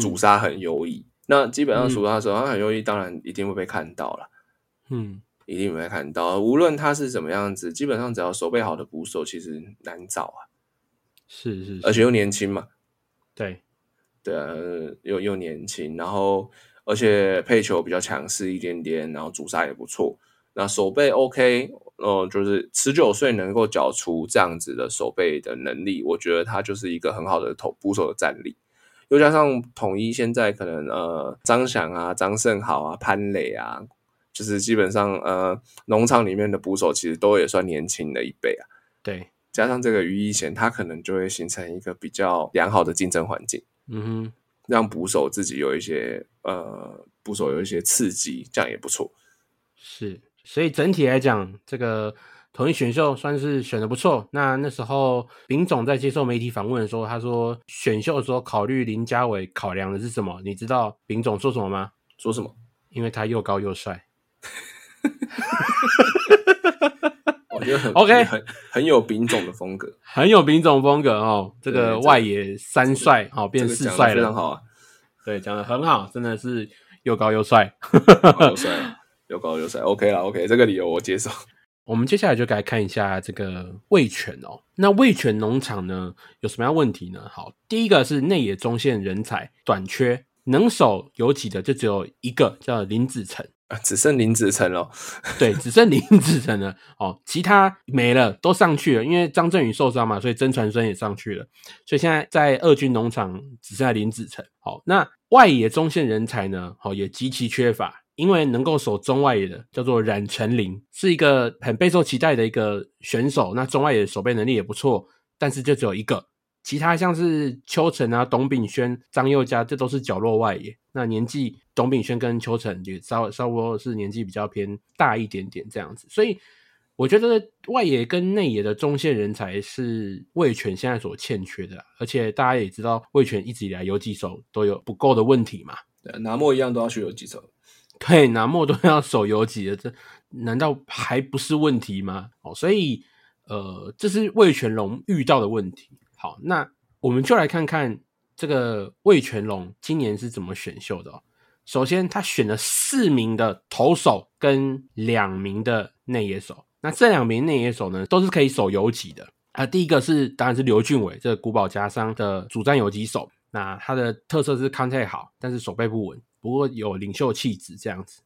主杀很优异。那基本上嗯主杀手他很优异，当然一定会被看到了。嗯，一定会看到，无论他是怎么样子，基本上只要手背好的捕手，其实难找啊，是是，是而且又年轻嘛，对，对啊，又又年轻，然后而且配球比较强势一点点，然后主杀也不错，那手背 OK，呃，就是十九岁能够缴出这样子的手背的能力，我觉得他就是一个很好的投捕手的战力。又加上统一现在可能呃张翔啊、张胜豪啊、潘磊啊，就是基本上呃农场里面的捕手其实都也算年轻的一辈啊。对，加上这个于一贤，他可能就会形成一个比较良好的竞争环境。嗯哼，让捕手自己有一些呃，捕手有一些刺激，这样也不错。是，所以整体来讲，这个统一选秀算是选的不错。那那时候丙总在接受媒体访问的时候，他说选秀的时候考虑林家伟考量的是什么？你知道丙总说什么吗？说什么？因为他又高又帅。我觉得很 OK 很很有丙种的风格，很有丙总风格哦，这对个外野三帅哦，变四帅了，的非常好啊，对，讲的很好，真的是又高又帅。又高又帅，又高又帅，OK 了，OK，这个理由我接受。我们接下来就该看一下这个味全哦。那味全农场呢有什么样问题呢？好，第一个是内野中线人才短缺，能手有几的就只有一个，叫林子成。啊只剩林子成了，[LAUGHS] 对，只剩林子成了哦，其他没了，都上去了。因为张振宇受伤嘛，所以曾传生也上去了，所以现在在二军农场只剩下林子成。好，那外野中线人才呢，好也极其缺乏，因为能够守中外野的叫做冉成林，是一个很备受期待的一个选手。那中外野守备能力也不错，但是就只有一个。其他像是邱晨啊、董炳轩、张佑嘉，这都是角落外野。那年纪，董炳轩跟邱晨也稍稍微是年纪比较偏大一点点这样子，所以我觉得外野跟内野的中线人才是魏权现在所欠缺的。而且大家也知道，魏权一直以来有几手都有不够的问题嘛，对拿莫一样都要去有几手。对，拿莫都要守游击的，这难道还不是问题吗？哦，所以呃，这是魏全龙遇到的问题。好，那我们就来看看这个魏全龙今年是怎么选秀的哦。首先，他选了四名的投手跟两名的内野手。那这两名内野手呢，都是可以守游击的。啊，第一个是当然是刘俊伟，这个古堡家商的主战游击手。那他的特色是康泰好，但是手背不稳，不过有领袖气质这样子。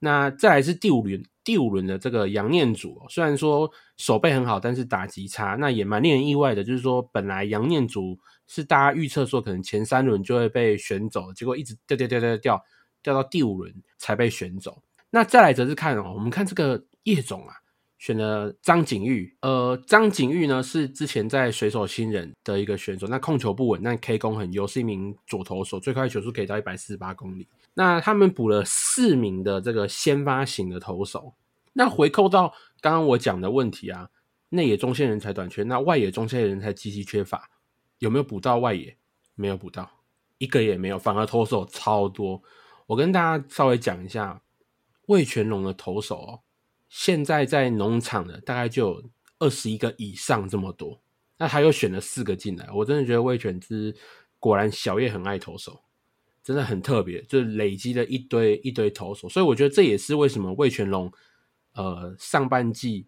那再来是第五轮，第五轮的这个杨念祖、哦，虽然说手背很好，但是打击差，那也蛮令人意外的。就是说，本来杨念祖是大家预测说可能前三轮就会被选走，结果一直掉掉掉掉掉掉到第五轮才被选走。那再来则是看哦，我们看这个叶总啊，选了张景玉。呃，张景玉呢是之前在水手新人的一个选手，那控球不稳，但 K 攻很优，是一名左投手，最快球速可以到一百四十八公里。那他们补了四名的这个先发型的投手。那回扣到刚刚我讲的问题啊，内野中线人才短缺，那外野中线人才极其缺乏，有没有补到外野？没有补到，一个也没有，反而投手超多。我跟大家稍微讲一下，魏全龙的投手哦，现在在农场的大概就有二十一个以上这么多，那他又选了四个进来，我真的觉得魏全之果然小叶很爱投手，真的很特别，就累积了一堆一堆投手，所以我觉得这也是为什么魏全龙呃上半季。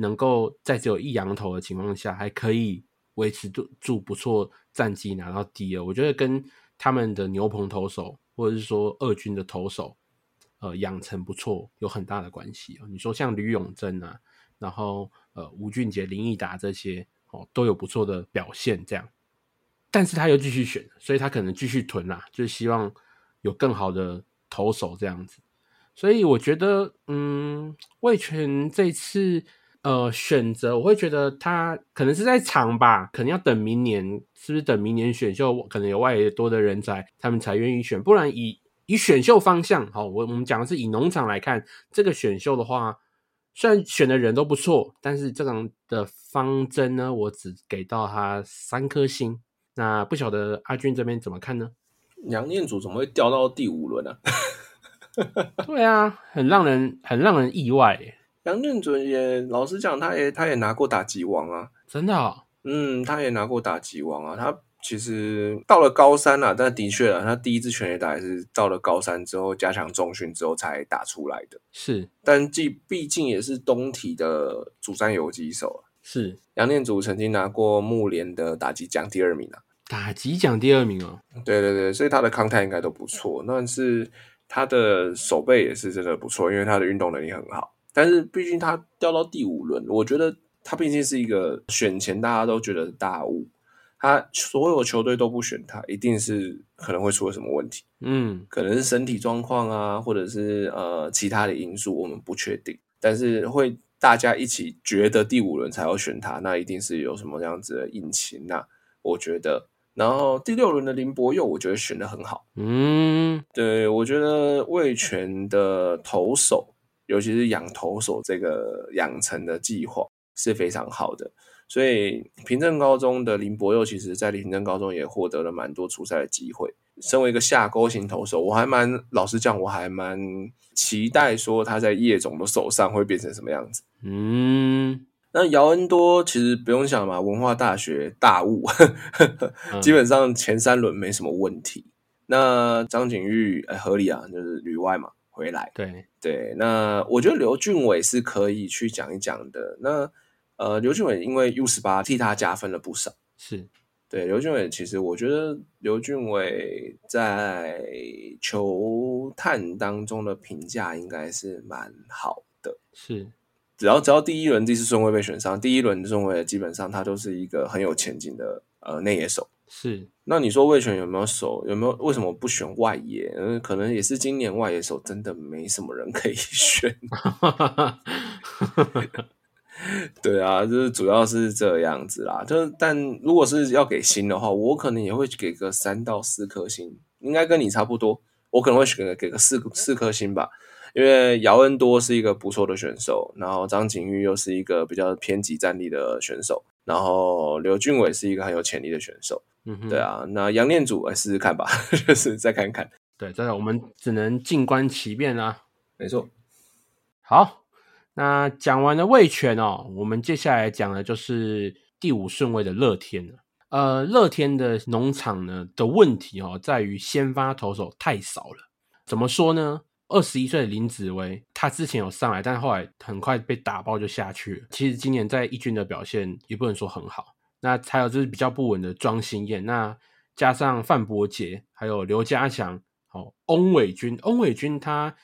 能够在只有一羊头的情况下，还可以维持住住不错战绩，拿到第二，我觉得跟他们的牛棚投手，或者是说二军的投手，呃，养成不错，有很大的关系哦。你说像吕永贞啊，然后呃吴俊杰、林毅达这些哦，都有不错的表现，这样，但是他又继续选，所以他可能继续囤啦，就是希望有更好的投手这样子。所以我觉得，嗯，魏权这次。呃，选择我会觉得他可能是在长吧，可能要等明年，是不是等明年选秀可能有外野多的人才，他们才愿意选，不然以以选秀方向，好，我我们讲的是以农场来看这个选秀的话，虽然选的人都不错，但是这种的方针呢，我只给到他三颗星。那不晓得阿俊这边怎么看呢？杨念祖怎么会掉到第五轮呢？[LAUGHS] 对啊，很让人很让人意外。杨念祖也老实讲，他也他也拿过打击王啊，真的，嗯，他也拿过打击王啊。他其实到了高三了，但的确了，他第一支全垒打也是到了高三之后加强中训之后才打出来的。是，但既毕竟也是东体的主战游击手啊。是，杨念祖曾经拿过木联的打击奖第二名啊，打击奖第二名哦。对对对，所以他的康泰应该都不错，但是他的手背也是真的不错，因为他的运动能力很好。但是毕竟他掉到第五轮，我觉得他毕竟是一个选前大家都觉得大物，他所有球队都不选他，一定是可能会出了什么问题。嗯，可能是身体状况啊，或者是呃其他的因素，我们不确定。但是会大家一起觉得第五轮才要选他，那一定是有什么样子的隐情呐？我觉得。然后第六轮的林博佑，我觉得选的很好。嗯，对我觉得魏权的投手。尤其是养投手这个养成的计划是非常好的，所以平镇高中的林博佑其实在平镇高中也获得了蛮多出赛的机会。身为一个下钩型投手，我还蛮老实讲，我还蛮期待说他在叶总的手上会变成什么样子。嗯，那姚恩多其实不用想嘛，文化大学大物，[LAUGHS] 基本上前三轮没什么问题。那张景玉哎合理啊，就是旅外嘛。回来，对对，那我觉得刘俊伟是可以去讲一讲的。那呃，刘俊伟因为 U 十八替他加分了不少，是对刘俊伟。其实我觉得刘俊伟在球探当中的评价应该是蛮好的。是，只要只要第一轮第四顺位被选上，第一轮顺位基本上他都是一个很有前景的呃内野手。是，那你说魏权有没有手？有没有为什么不选外野？嗯，可能也是今年外野手真的没什么人可以 [LAUGHS] 选。[LAUGHS] [LAUGHS] 对啊，就是主要是这样子啦。就但如果是要给星的话，我可能也会给个三到四颗星，应该跟你差不多。我可能会选个给个四四颗星吧，因为姚恩多是一个不错的选手，然后张景玉又是一个比较偏激战力的选手，然后刘俊伟是一个很有潜力的选手。嗯对啊，那杨念祖来试试看吧，[LAUGHS] 就是再看看。对，真的我们只能静观其变啦。没错。好，那讲完了魏权哦，我们接下来讲的就是第五顺位的乐天了。呃，乐天的农场呢的问题哦，在于先发投手太少了。怎么说呢？二十一岁的林子威，他之前有上来，但后来很快被打爆就下去了。其实今年在一军的表现也不能说很好。那还有就是比较不稳的庄心燕，那加上范伯杰，还有刘家强，好，翁伟军，翁伟军他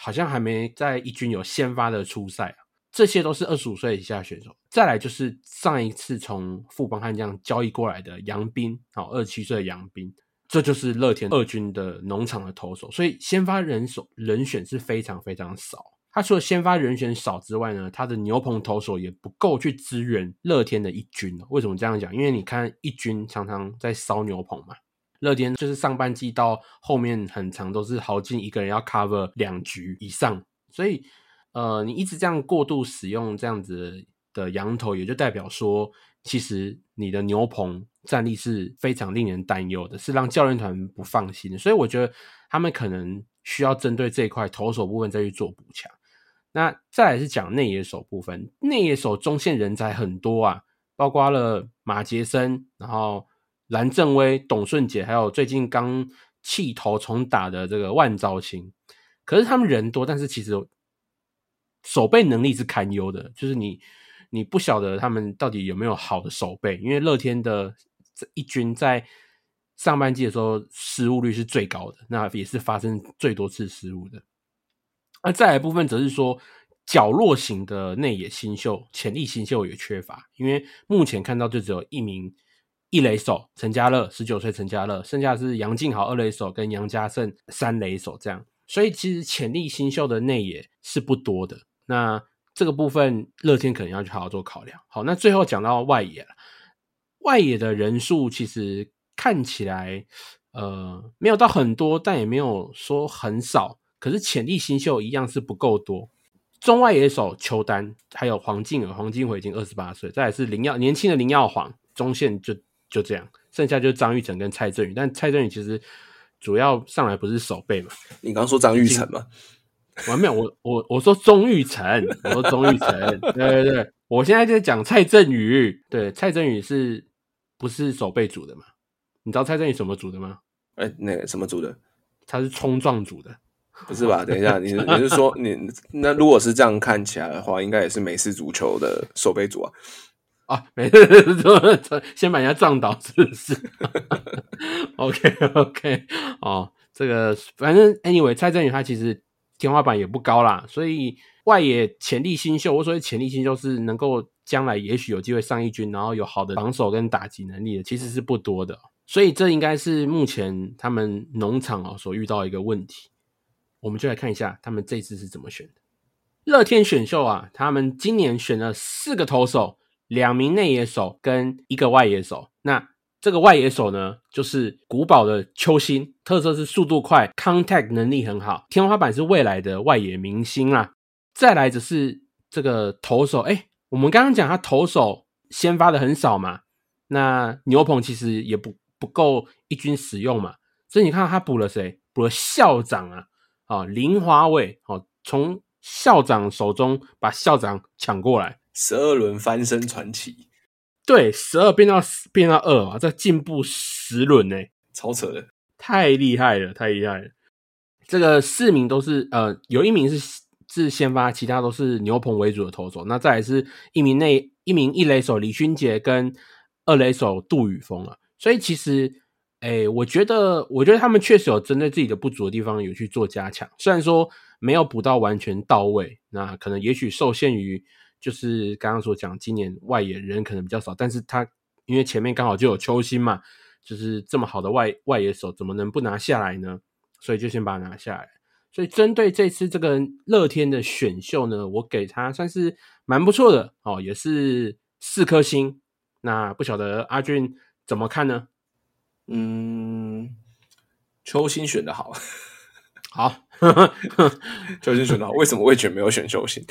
好像还没在一军有先发的初赛啊，这些都是二十五岁以下选手。再来就是上一次从富邦悍将交易过来的杨斌，好，二十七岁的杨斌，这就是乐天二军的农场的投手，所以先发人手人选是非常非常少。他除了先发人选少之外呢，他的牛棚投手也不够去支援乐天的一军。为什么这样讲？因为你看一军常常在烧牛棚嘛，乐天就是上半季到后面很长都是豪进一个人要 cover 两局以上，所以呃，你一直这样过度使用这样子的羊头，也就代表说，其实你的牛棚战力是非常令人担忧的，是让教练团不放心。所以我觉得他们可能需要针对这一块投手部分再去做补强。那再来是讲内野手部分，内野手中线人才很多啊，包括了马杰森，然后蓝正威、董顺杰，还有最近刚弃投重打的这个万昭清。可是他们人多，但是其实守备能力是堪忧的，就是你你不晓得他们到底有没有好的守备，因为乐天的一军在上半季的时候失误率是最高的，那也是发生最多次失误的。那再来部分则是说角落型的内野新秀、潜力新秀也缺乏，因为目前看到就只有一名一垒手陈家乐，十九岁陈家乐，剩下是杨敬豪二垒手跟杨家胜三垒手这样，所以其实潜力新秀的内野是不多的。那这个部分乐天可能要去好好做考量。好，那最后讲到外野了，外野的人数其实看起来呃没有到很多，但也没有说很少。可是潜力新秀一样是不够多。中外野手邱丹，还有黄靖尔，黄靖辉已经二十八岁，再是林耀年轻的林耀煌，中线就就这样，剩下就是张玉成跟蔡振宇。但蔡振宇其实主要上来不是守备嘛？你刚说张玉成吗？我没有，我我我说钟玉成，我说钟玉成，对对对，我现在在讲蔡振宇，对，蔡振宇是不是守备组的嘛？你知道蔡振宇什么组的吗？哎，那个什么组的？他是冲撞组的。不是吧？等一下，你你是说你那如果是这样看起来的话，应该也是美式足球的守备组啊？啊，美式足先把人家撞倒是不是？[LAUGHS] OK OK，哦，这个反正 Anyway，蔡振宇他其实天花板也不高啦，所以外野潜力新秀，我所谓潜力新秀是能够将来也许有机会上一军，然后有好的防守跟打击能力的，其实是不多的，所以这应该是目前他们农场哦所遇到一个问题。我们就来看一下他们这次是怎么选的。乐天选秀啊，他们今年选了四个投手、两名内野手跟一个外野手。那这个外野手呢，就是古堡的秋心，特色是速度快，contact 能力很好，天花板是未来的外野明星啊。再来则是这个投手，哎，我们刚刚讲他投手先发的很少嘛，那牛棚其实也不不够一军使用嘛，所以你看他补了谁？补了校长啊。啊，林华伟，哦，从校长手中把校长抢过来，十二轮翻身传奇，对，十二变到变到二啊，再进步十轮呢，超扯的，太厉害了，太厉害了。这个四名都是呃，有一名是是先发，其他都是牛棚为主的投手。那再来是一名内一名一垒手李勋杰跟二垒手杜宇峰啊，所以其实。哎，我觉得，我觉得他们确实有针对自己的不足的地方有去做加强，虽然说没有补到完全到位，那可能也许受限于就是刚刚所讲，今年外野人可能比较少，但是他因为前面刚好就有秋心嘛，就是这么好的外外野手，怎么能不拿下来呢？所以就先把它拿下来。所以针对这次这个乐天的选秀呢，我给他算是蛮不错的哦，也是四颗星。那不晓得阿俊怎么看呢？嗯，球星选的好，好，[LAUGHS] 球星选的好。为什么魏权没有选球星？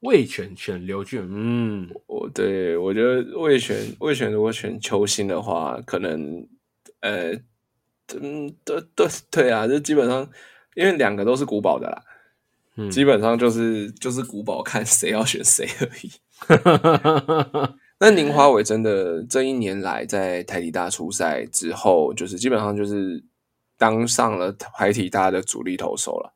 魏权选刘俊，嗯，我对我觉得魏权魏权如果选邱星的话，可能呃，嗯，对对对啊，就基本上因为两个都是古堡的啦，嗯，基本上就是就是古堡看谁要选谁而已。[LAUGHS] 那宁华伟真的这一年来在台体大出赛之后，就是基本上就是当上了台体大的主力投手了，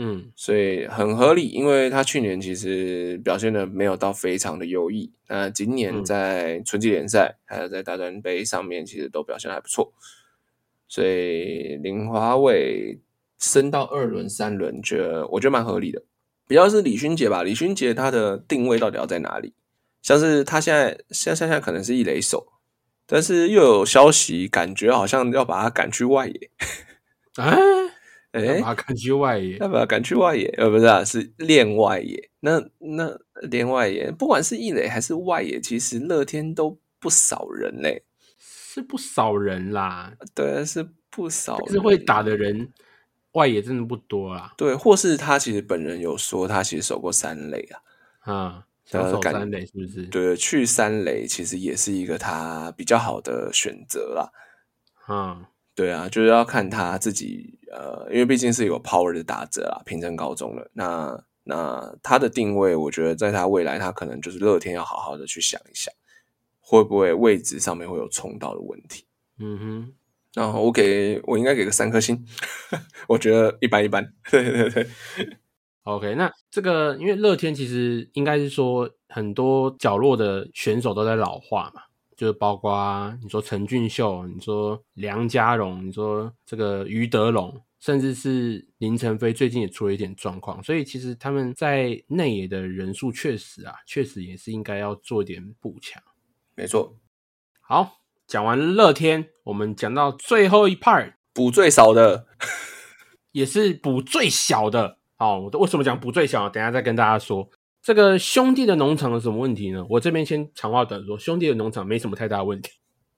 嗯，所以很合理，因为他去年其实表现的没有到非常的优异，那今年在春季联赛还有在大专杯上面，其实都表现还不错，所以林华伟升到二轮、三轮，觉得我觉得蛮合理的，比较是李勋杰吧，李勋杰他的定位到底要在哪里？像是他现在现在现在可能是一垒手，但是又有消息，感觉好像要把他赶去外野。[LAUGHS] 啊！哎，把他赶去外野，要把他赶去外野，呃，不是啊，是练外野。那那练外野，不管是一垒还是外野，其实乐天都不少人嘞，是不少人啦。对，是不少，是会打的人，外野真的不多啊。对，或是他其实本人有说，他其实守过三垒啊，啊。想守感三垒是不是？对，去三垒其实也是一个他比较好的选择啦。嗯，对啊，就是要看他自己，呃，因为毕竟是有 power 的打者啊，平成高中了。那那他的定位，我觉得在他未来，他可能就是乐天要好好的去想一想，会不会位置上面会有冲到的问题。嗯哼，然后我给我应该给个三颗星，[LAUGHS] 我觉得一般一般。对对对，OK，那这个因为乐天其实应该是说很多角落的选手都在老化嘛，就是包括你说陈俊秀，你说梁家荣，你说这个于德龙，甚至是林晨飞，最近也出了一点状况，所以其实他们在内野的人数确实啊，确实也是应该要做点补强。没错，好，讲完乐天，我们讲到最后一 part，补最少的，也是补最小的。好，我为什么讲补最小？等一下再跟大家说。这个兄弟的农场有什么问题呢？我这边先长话短说，兄弟的农场没什么太大问题，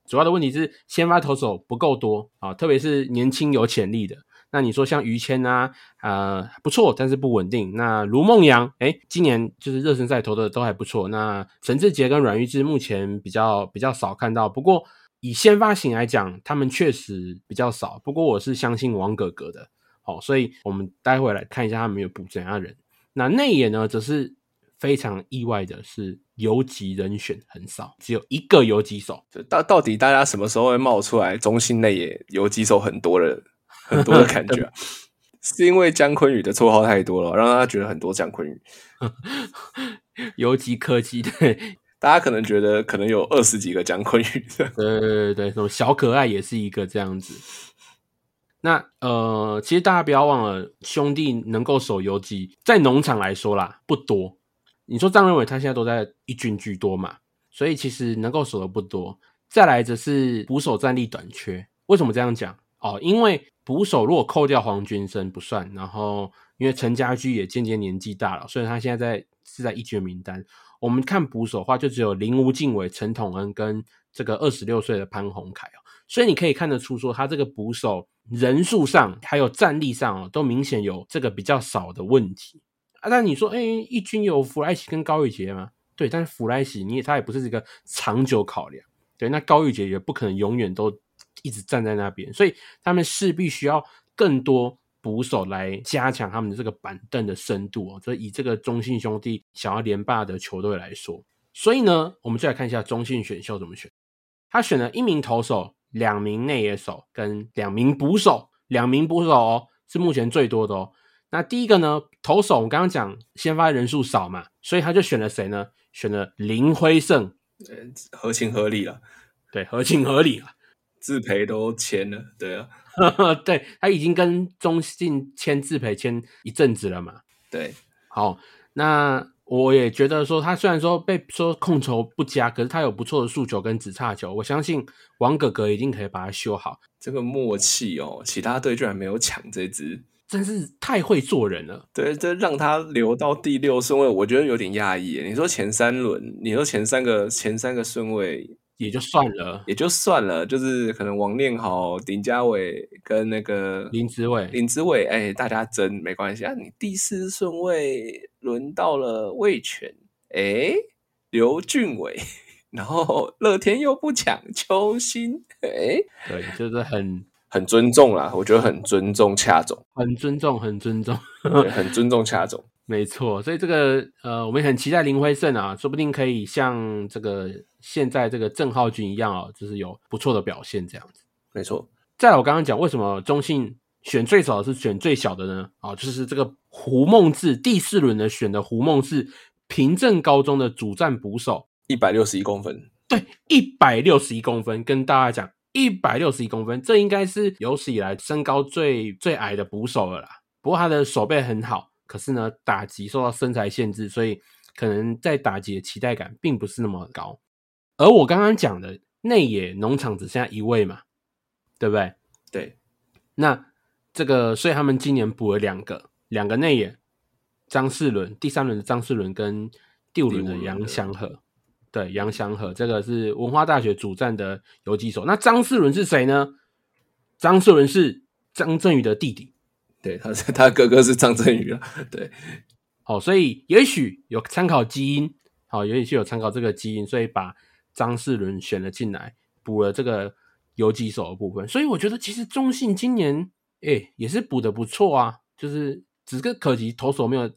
主要的问题是先发投手不够多啊，特别是年轻有潜力的。那你说像于谦啊，呃，不错，但是不稳定。那卢梦阳，哎，今年就是热身赛投的都还不错。那陈志杰跟阮玉志目前比较比较少看到，不过以先发型来讲，他们确实比较少。不过我是相信王哥哥的，好，所以我们待会来看一下他们有补怎样的人。那内野呢，则是非常意外的是游击人选很少，只有一个游击手。就到到底大家什么时候会冒出来中心内野游击手很多的很多的感觉、啊？[LAUGHS] 是因为姜昆宇的绰号太多了，让大家觉得很多姜昆宇。[LAUGHS] 游击科技，对大家可能觉得可能有二十几个姜昆宇。对对对对，什么小可爱也是一个这样子。那呃，其实大家不要忘了，兄弟能够守游击，在农场来说啦，不多。你说张仁伟他现在都在一军居多嘛，所以其实能够守的不多。再来则是捕手战力短缺，为什么这样讲？哦，因为捕手如果扣掉黄军生不算，然后因为陈家驹也渐渐年纪大了，所以他现在在是在一军名单。我们看捕手的话，就只有林无敬伟、陈统恩跟这个二十六岁的潘宏凯哦，所以你可以看得出说，他这个捕手人数上还有战力上哦，都明显有这个比较少的问题啊。但你说，哎，一军有弗莱奇跟高宇杰吗？对，但是弗莱奇你也他也不是这个长久考量，对，那高宇杰也不可能永远都一直站在那边，所以他们势必需要更多。捕手来加强他们的这个板凳的深度哦，所以以这个中信兄弟想要连霸的球队来说，所以呢，我们就来看一下中信选秀怎么选。他选了一名投手、两名内野手跟两名捕手，两名捕手哦是目前最多的哦。那第一个呢，投手我刚刚讲先发人数少嘛，所以他就选了谁呢？选了林辉胜，合情合理了，对，合情合理了，自培都签了，对啊。[LAUGHS] 对他已经跟中信签自培签一阵子了嘛。对，好，那我也觉得说，他虽然说被说控球不佳，可是他有不错的速球跟直叉球，我相信王哥哥一定可以把它修好。这个默契哦，其他队居然没有抢这支，真是太会做人了。对，这让他留到第六顺位，我觉得有点压抑。你说前三轮，你说前三个前三个顺位。也就算了，也就算了，就是可能王念豪、丁家伟跟那个林志伟、林志伟，哎，大家争没关系啊。你第四顺位轮到了魏权，哎，刘俊伟，[LAUGHS] 然后乐天又不抢邱心，哎，对，就是很很尊重啦，我觉得很尊重恰总，很尊重，很尊重，很尊重恰总。没错，所以这个呃，我们很期待林辉胜啊，说不定可以像这个现在这个郑浩君一样哦，就是有不错的表现这样子。没错。再来，我刚刚讲为什么中信选最少的是选最小的呢？啊，就是这个胡梦志第四轮的选的胡梦志，平镇高中的主战捕手，一百六十一公分，对，一百六十一公分，跟大家讲一百六十一公分，这应该是有史以来身高最最矮的捕手了啦。不过他的手背很好。可是呢，打击受到身材限制，所以可能在打击的期待感并不是那么高。而我刚刚讲的内野农场只剩下一位嘛，对不对？对。那这个，所以他们今年补了两个，两个内野，张世伦，第三轮的张世伦跟第五轮的杨祥和。对，杨祥和这个是文化大学主战的游击手。那张世伦是谁呢？张世伦是张振宇的弟弟。对，他是他哥哥是张振宇啊，对，哦，所以也许有参考基因好，也许有参考这个基因，所以把张世伦选了进来，补了这个游击手的部分。所以我觉得其实中信今年哎也是补的不错啊，就是只是可惜投手没有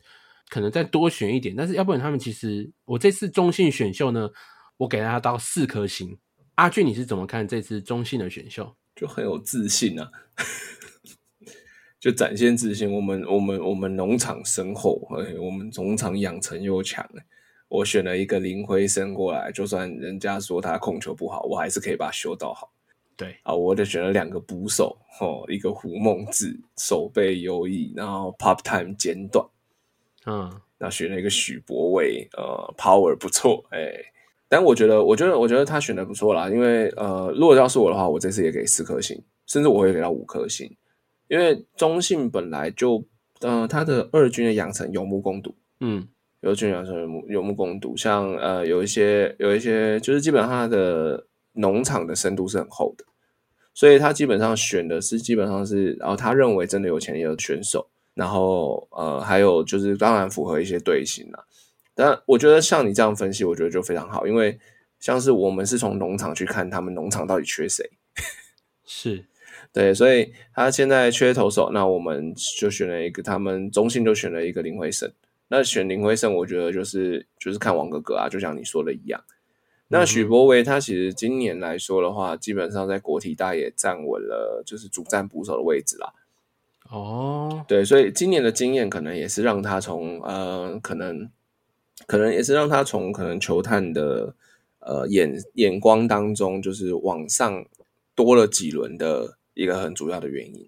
可能再多选一点，但是要不然他们其实我这次中性选秀呢，我给他到四颗星。阿俊，你是怎么看这次中性的选秀？就很有自信啊，[LAUGHS] 就展现自信。我们我们我们农场深厚，哎，我们农场养成又强。我选了一个林辉生过来，就算人家说他控球不好，我还是可以把他修到好。对啊，我就选了两个捕手，哦，一个胡梦志，手背优异，然后 pop time 简短，嗯，那选了一个许博伟，呃，power 不错，哎。但我觉得，我觉得，我觉得他选的不错啦。因为呃，如果要是我的话，我这次也给四颗星，甚至我会给到五颗星。因为中信本来就，呃，他的二军的养成有目共睹，嗯，有军养成有目有目共睹。像呃，有一些有一些，就是基本上他的农场的深度是很厚的，所以他基本上选的是基本上是，然后他认为真的有潜力的选手，然后呃，还有就是当然符合一些队形啦。但我觉得像你这样分析，我觉得就非常好，因为像是我们是从农场去看他们农场到底缺谁，[LAUGHS] 是对，所以他现在缺投手，那我们就选了一个，他们中信就选了一个林辉胜。那选林辉胜，我觉得就是就是看王哥哥啊，就像你说的一样。那许博维他其实今年来说的话，基本上在国体大也站稳了，就是主战捕手的位置啦。哦，对，所以今年的经验可能也是让他从呃可能。可能也是让他从可能球探的呃眼眼光当中，就是往上多了几轮的一个很主要的原因，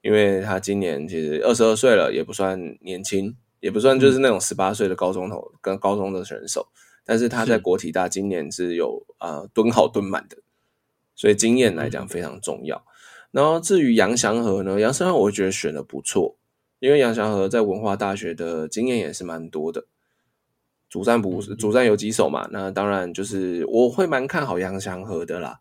因为他今年其实二十二岁了，也不算年轻，也不算就是那种十八岁的高中头跟高中的选手，但是他在国体大今年是有呃蹲好蹲满的，所以经验来讲非常重要。然后至于杨祥和呢，杨祥和我觉得选的不错，因为杨祥和在文化大学的经验也是蛮多的。主战捕主战有几手嘛？那当然就是我会蛮看好杨祥和的啦，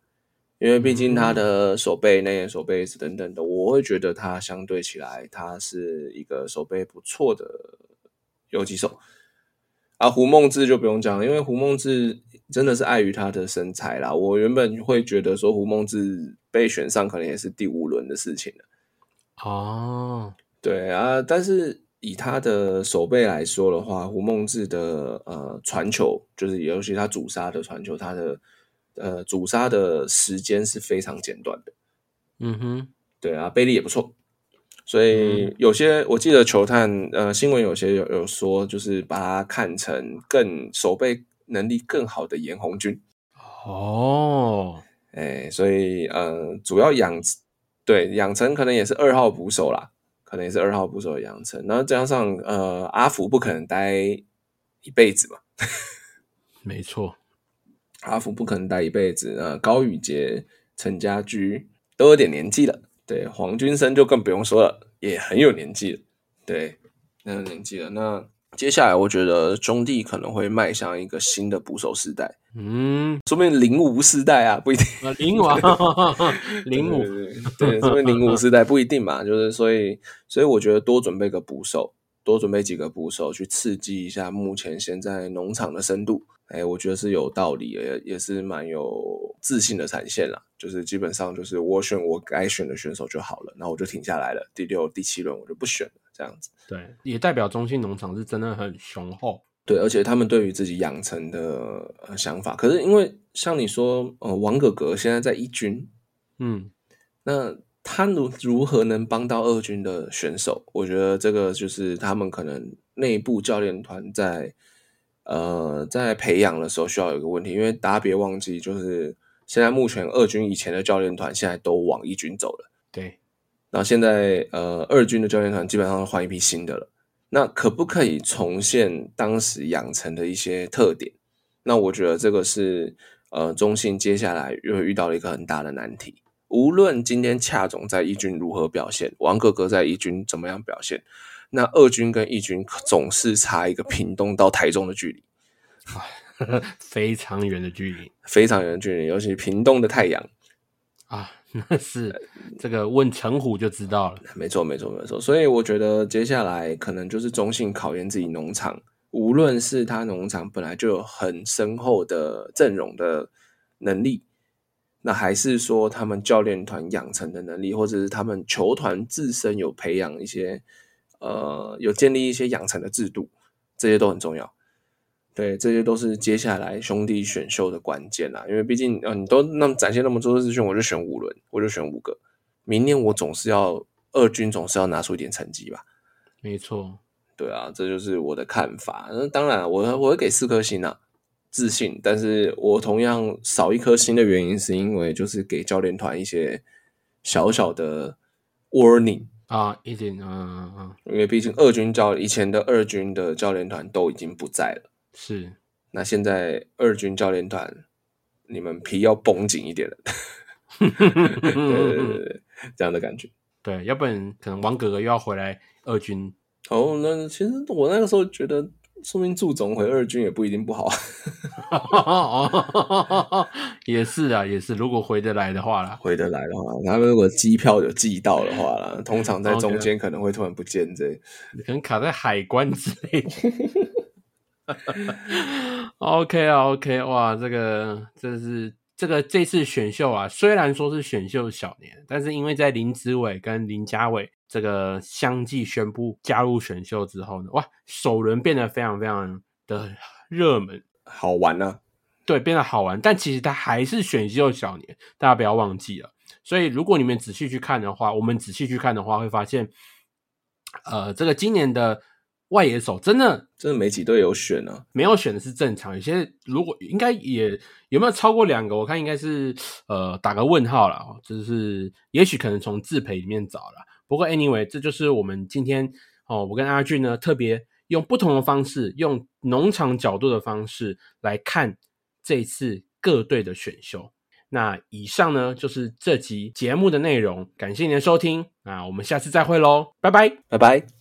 因为毕竟他的手背、内眼手背等等的，我会觉得他相对起来，他是一个手背不错的有几手。啊，胡梦志就不用讲，因为胡梦志真的是碍于他的身材啦。我原本会觉得说胡梦志被选上，可能也是第五轮的事情了。哦，对啊，但是。以他的手背来说的话，胡梦志的呃传球，就是尤其他主杀的传球，他的呃主杀的时间是非常简短的。嗯哼，对啊，贝利也不错，所以有些我记得球探呃新闻有些有有说，就是把他看成更手背能力更好的严红军。哦，哎，所以呃主要养对养成可能也是二号捕手啦。可能也是二号捕手的养成，然后加上呃阿福不可能待一辈子嘛，[LAUGHS] 没错，阿福不可能待一辈子呃，高宇杰、陈家驹都有点年纪了，对，黄君生就更不用说了，也很有年纪了，对，很有年纪了。那接下来我觉得中地可能会迈向一个新的捕手时代。嗯，说明零五时代啊，不一定。零五，[LAUGHS] 零五，对，说明零五时代不一定嘛，就是所以，所以我觉得多准备个捕手，多准备几个捕手去刺激一下目前现在农场的深度，哎，我觉得是有道理，也也是蛮有自信的产线啦。就是基本上就是我选我该选的选手就好了，然后我就停下来了。第六、第七轮我就不选了，这样子。对，也代表中信农场是真的很雄厚。对，而且他们对于自己养成的想法，可是因为像你说，呃，王哥哥现在在一军，嗯，那他如如何能帮到二军的选手？我觉得这个就是他们可能内部教练团在呃在培养的时候需要有一个问题，因为大家别忘记，就是现在目前二军以前的教练团现在都往一军走了，对，然后现在呃二军的教练团基本上换一批新的了。那可不可以重现当时养成的一些特点？那我觉得这个是呃中信接下来又遇到了一个很大的难题。无论今天恰总在一军如何表现，王哥哥在一军怎么样表现，那二军跟一军总是差一个屏东到台中的距离，[LAUGHS] 非常远的距离，非常远的距离，尤其屏东的太阳啊。那是这个问陈虎就知道了。没错，没错，没错。所以我觉得接下来可能就是中信考验自己农场无论是他农场本来就有很深厚的阵容的能力，那还是说他们教练团养成的能力，或者是他们球团自身有培养一些呃有建立一些养成的制度，这些都很重要。对，这些都是接下来兄弟选秀的关键啦。因为毕竟呃，你都那么展现那么多资讯，我就选五轮，我就选五个。明年我总是要二军总是要拿出一点成绩吧。没错，对啊，这就是我的看法。那当然，我我会给四颗星啊，自信。但是我同样少一颗星的原因，是因为就是给教练团一些小小的 warning 啊，一点，嗯嗯嗯，因为毕竟二军教以前的二军的教练团都已经不在了。是，那现在二军教练团，你们皮要绷紧一点了，[LAUGHS] 对对对对，这样的感觉。对，要不然可能王哥哥又要回来二军。哦，那其实我那个时候觉得，说明祝总回二军也不一定不好。[LAUGHS] 也是啊，也是，如果回得来的话啦，回得来的话，他们如果机票有寄到的话啦，通常在中间可能会突然不见，这可能卡在海关之类的。[LAUGHS] OK 啊，OK，哇，这个这是这个这次选秀啊，虽然说是选秀小年，但是因为在林子伟跟林家伟这个相继宣布加入选秀之后呢，哇，首轮变得非常非常的热门，好玩呢。对，变得好玩，但其实它还是选秀小年，大家不要忘记了。所以如果你们仔细去看的话，我们仔细去看的话，会发现，呃，这个今年的。外野手真的真的没几队有选呢，没有选的是正常。有些如果应该也有没有超过两个？我看应该是呃打个问号了，就是也许可能从自培里面找了。不过 anyway，这就是我们今天哦，我跟阿俊呢特别用不同的方式，用农场角度的方式来看这次各队的选秀。那以上呢就是这集节目的内容，感谢您的收听，那我们下次再会喽，拜拜，拜拜。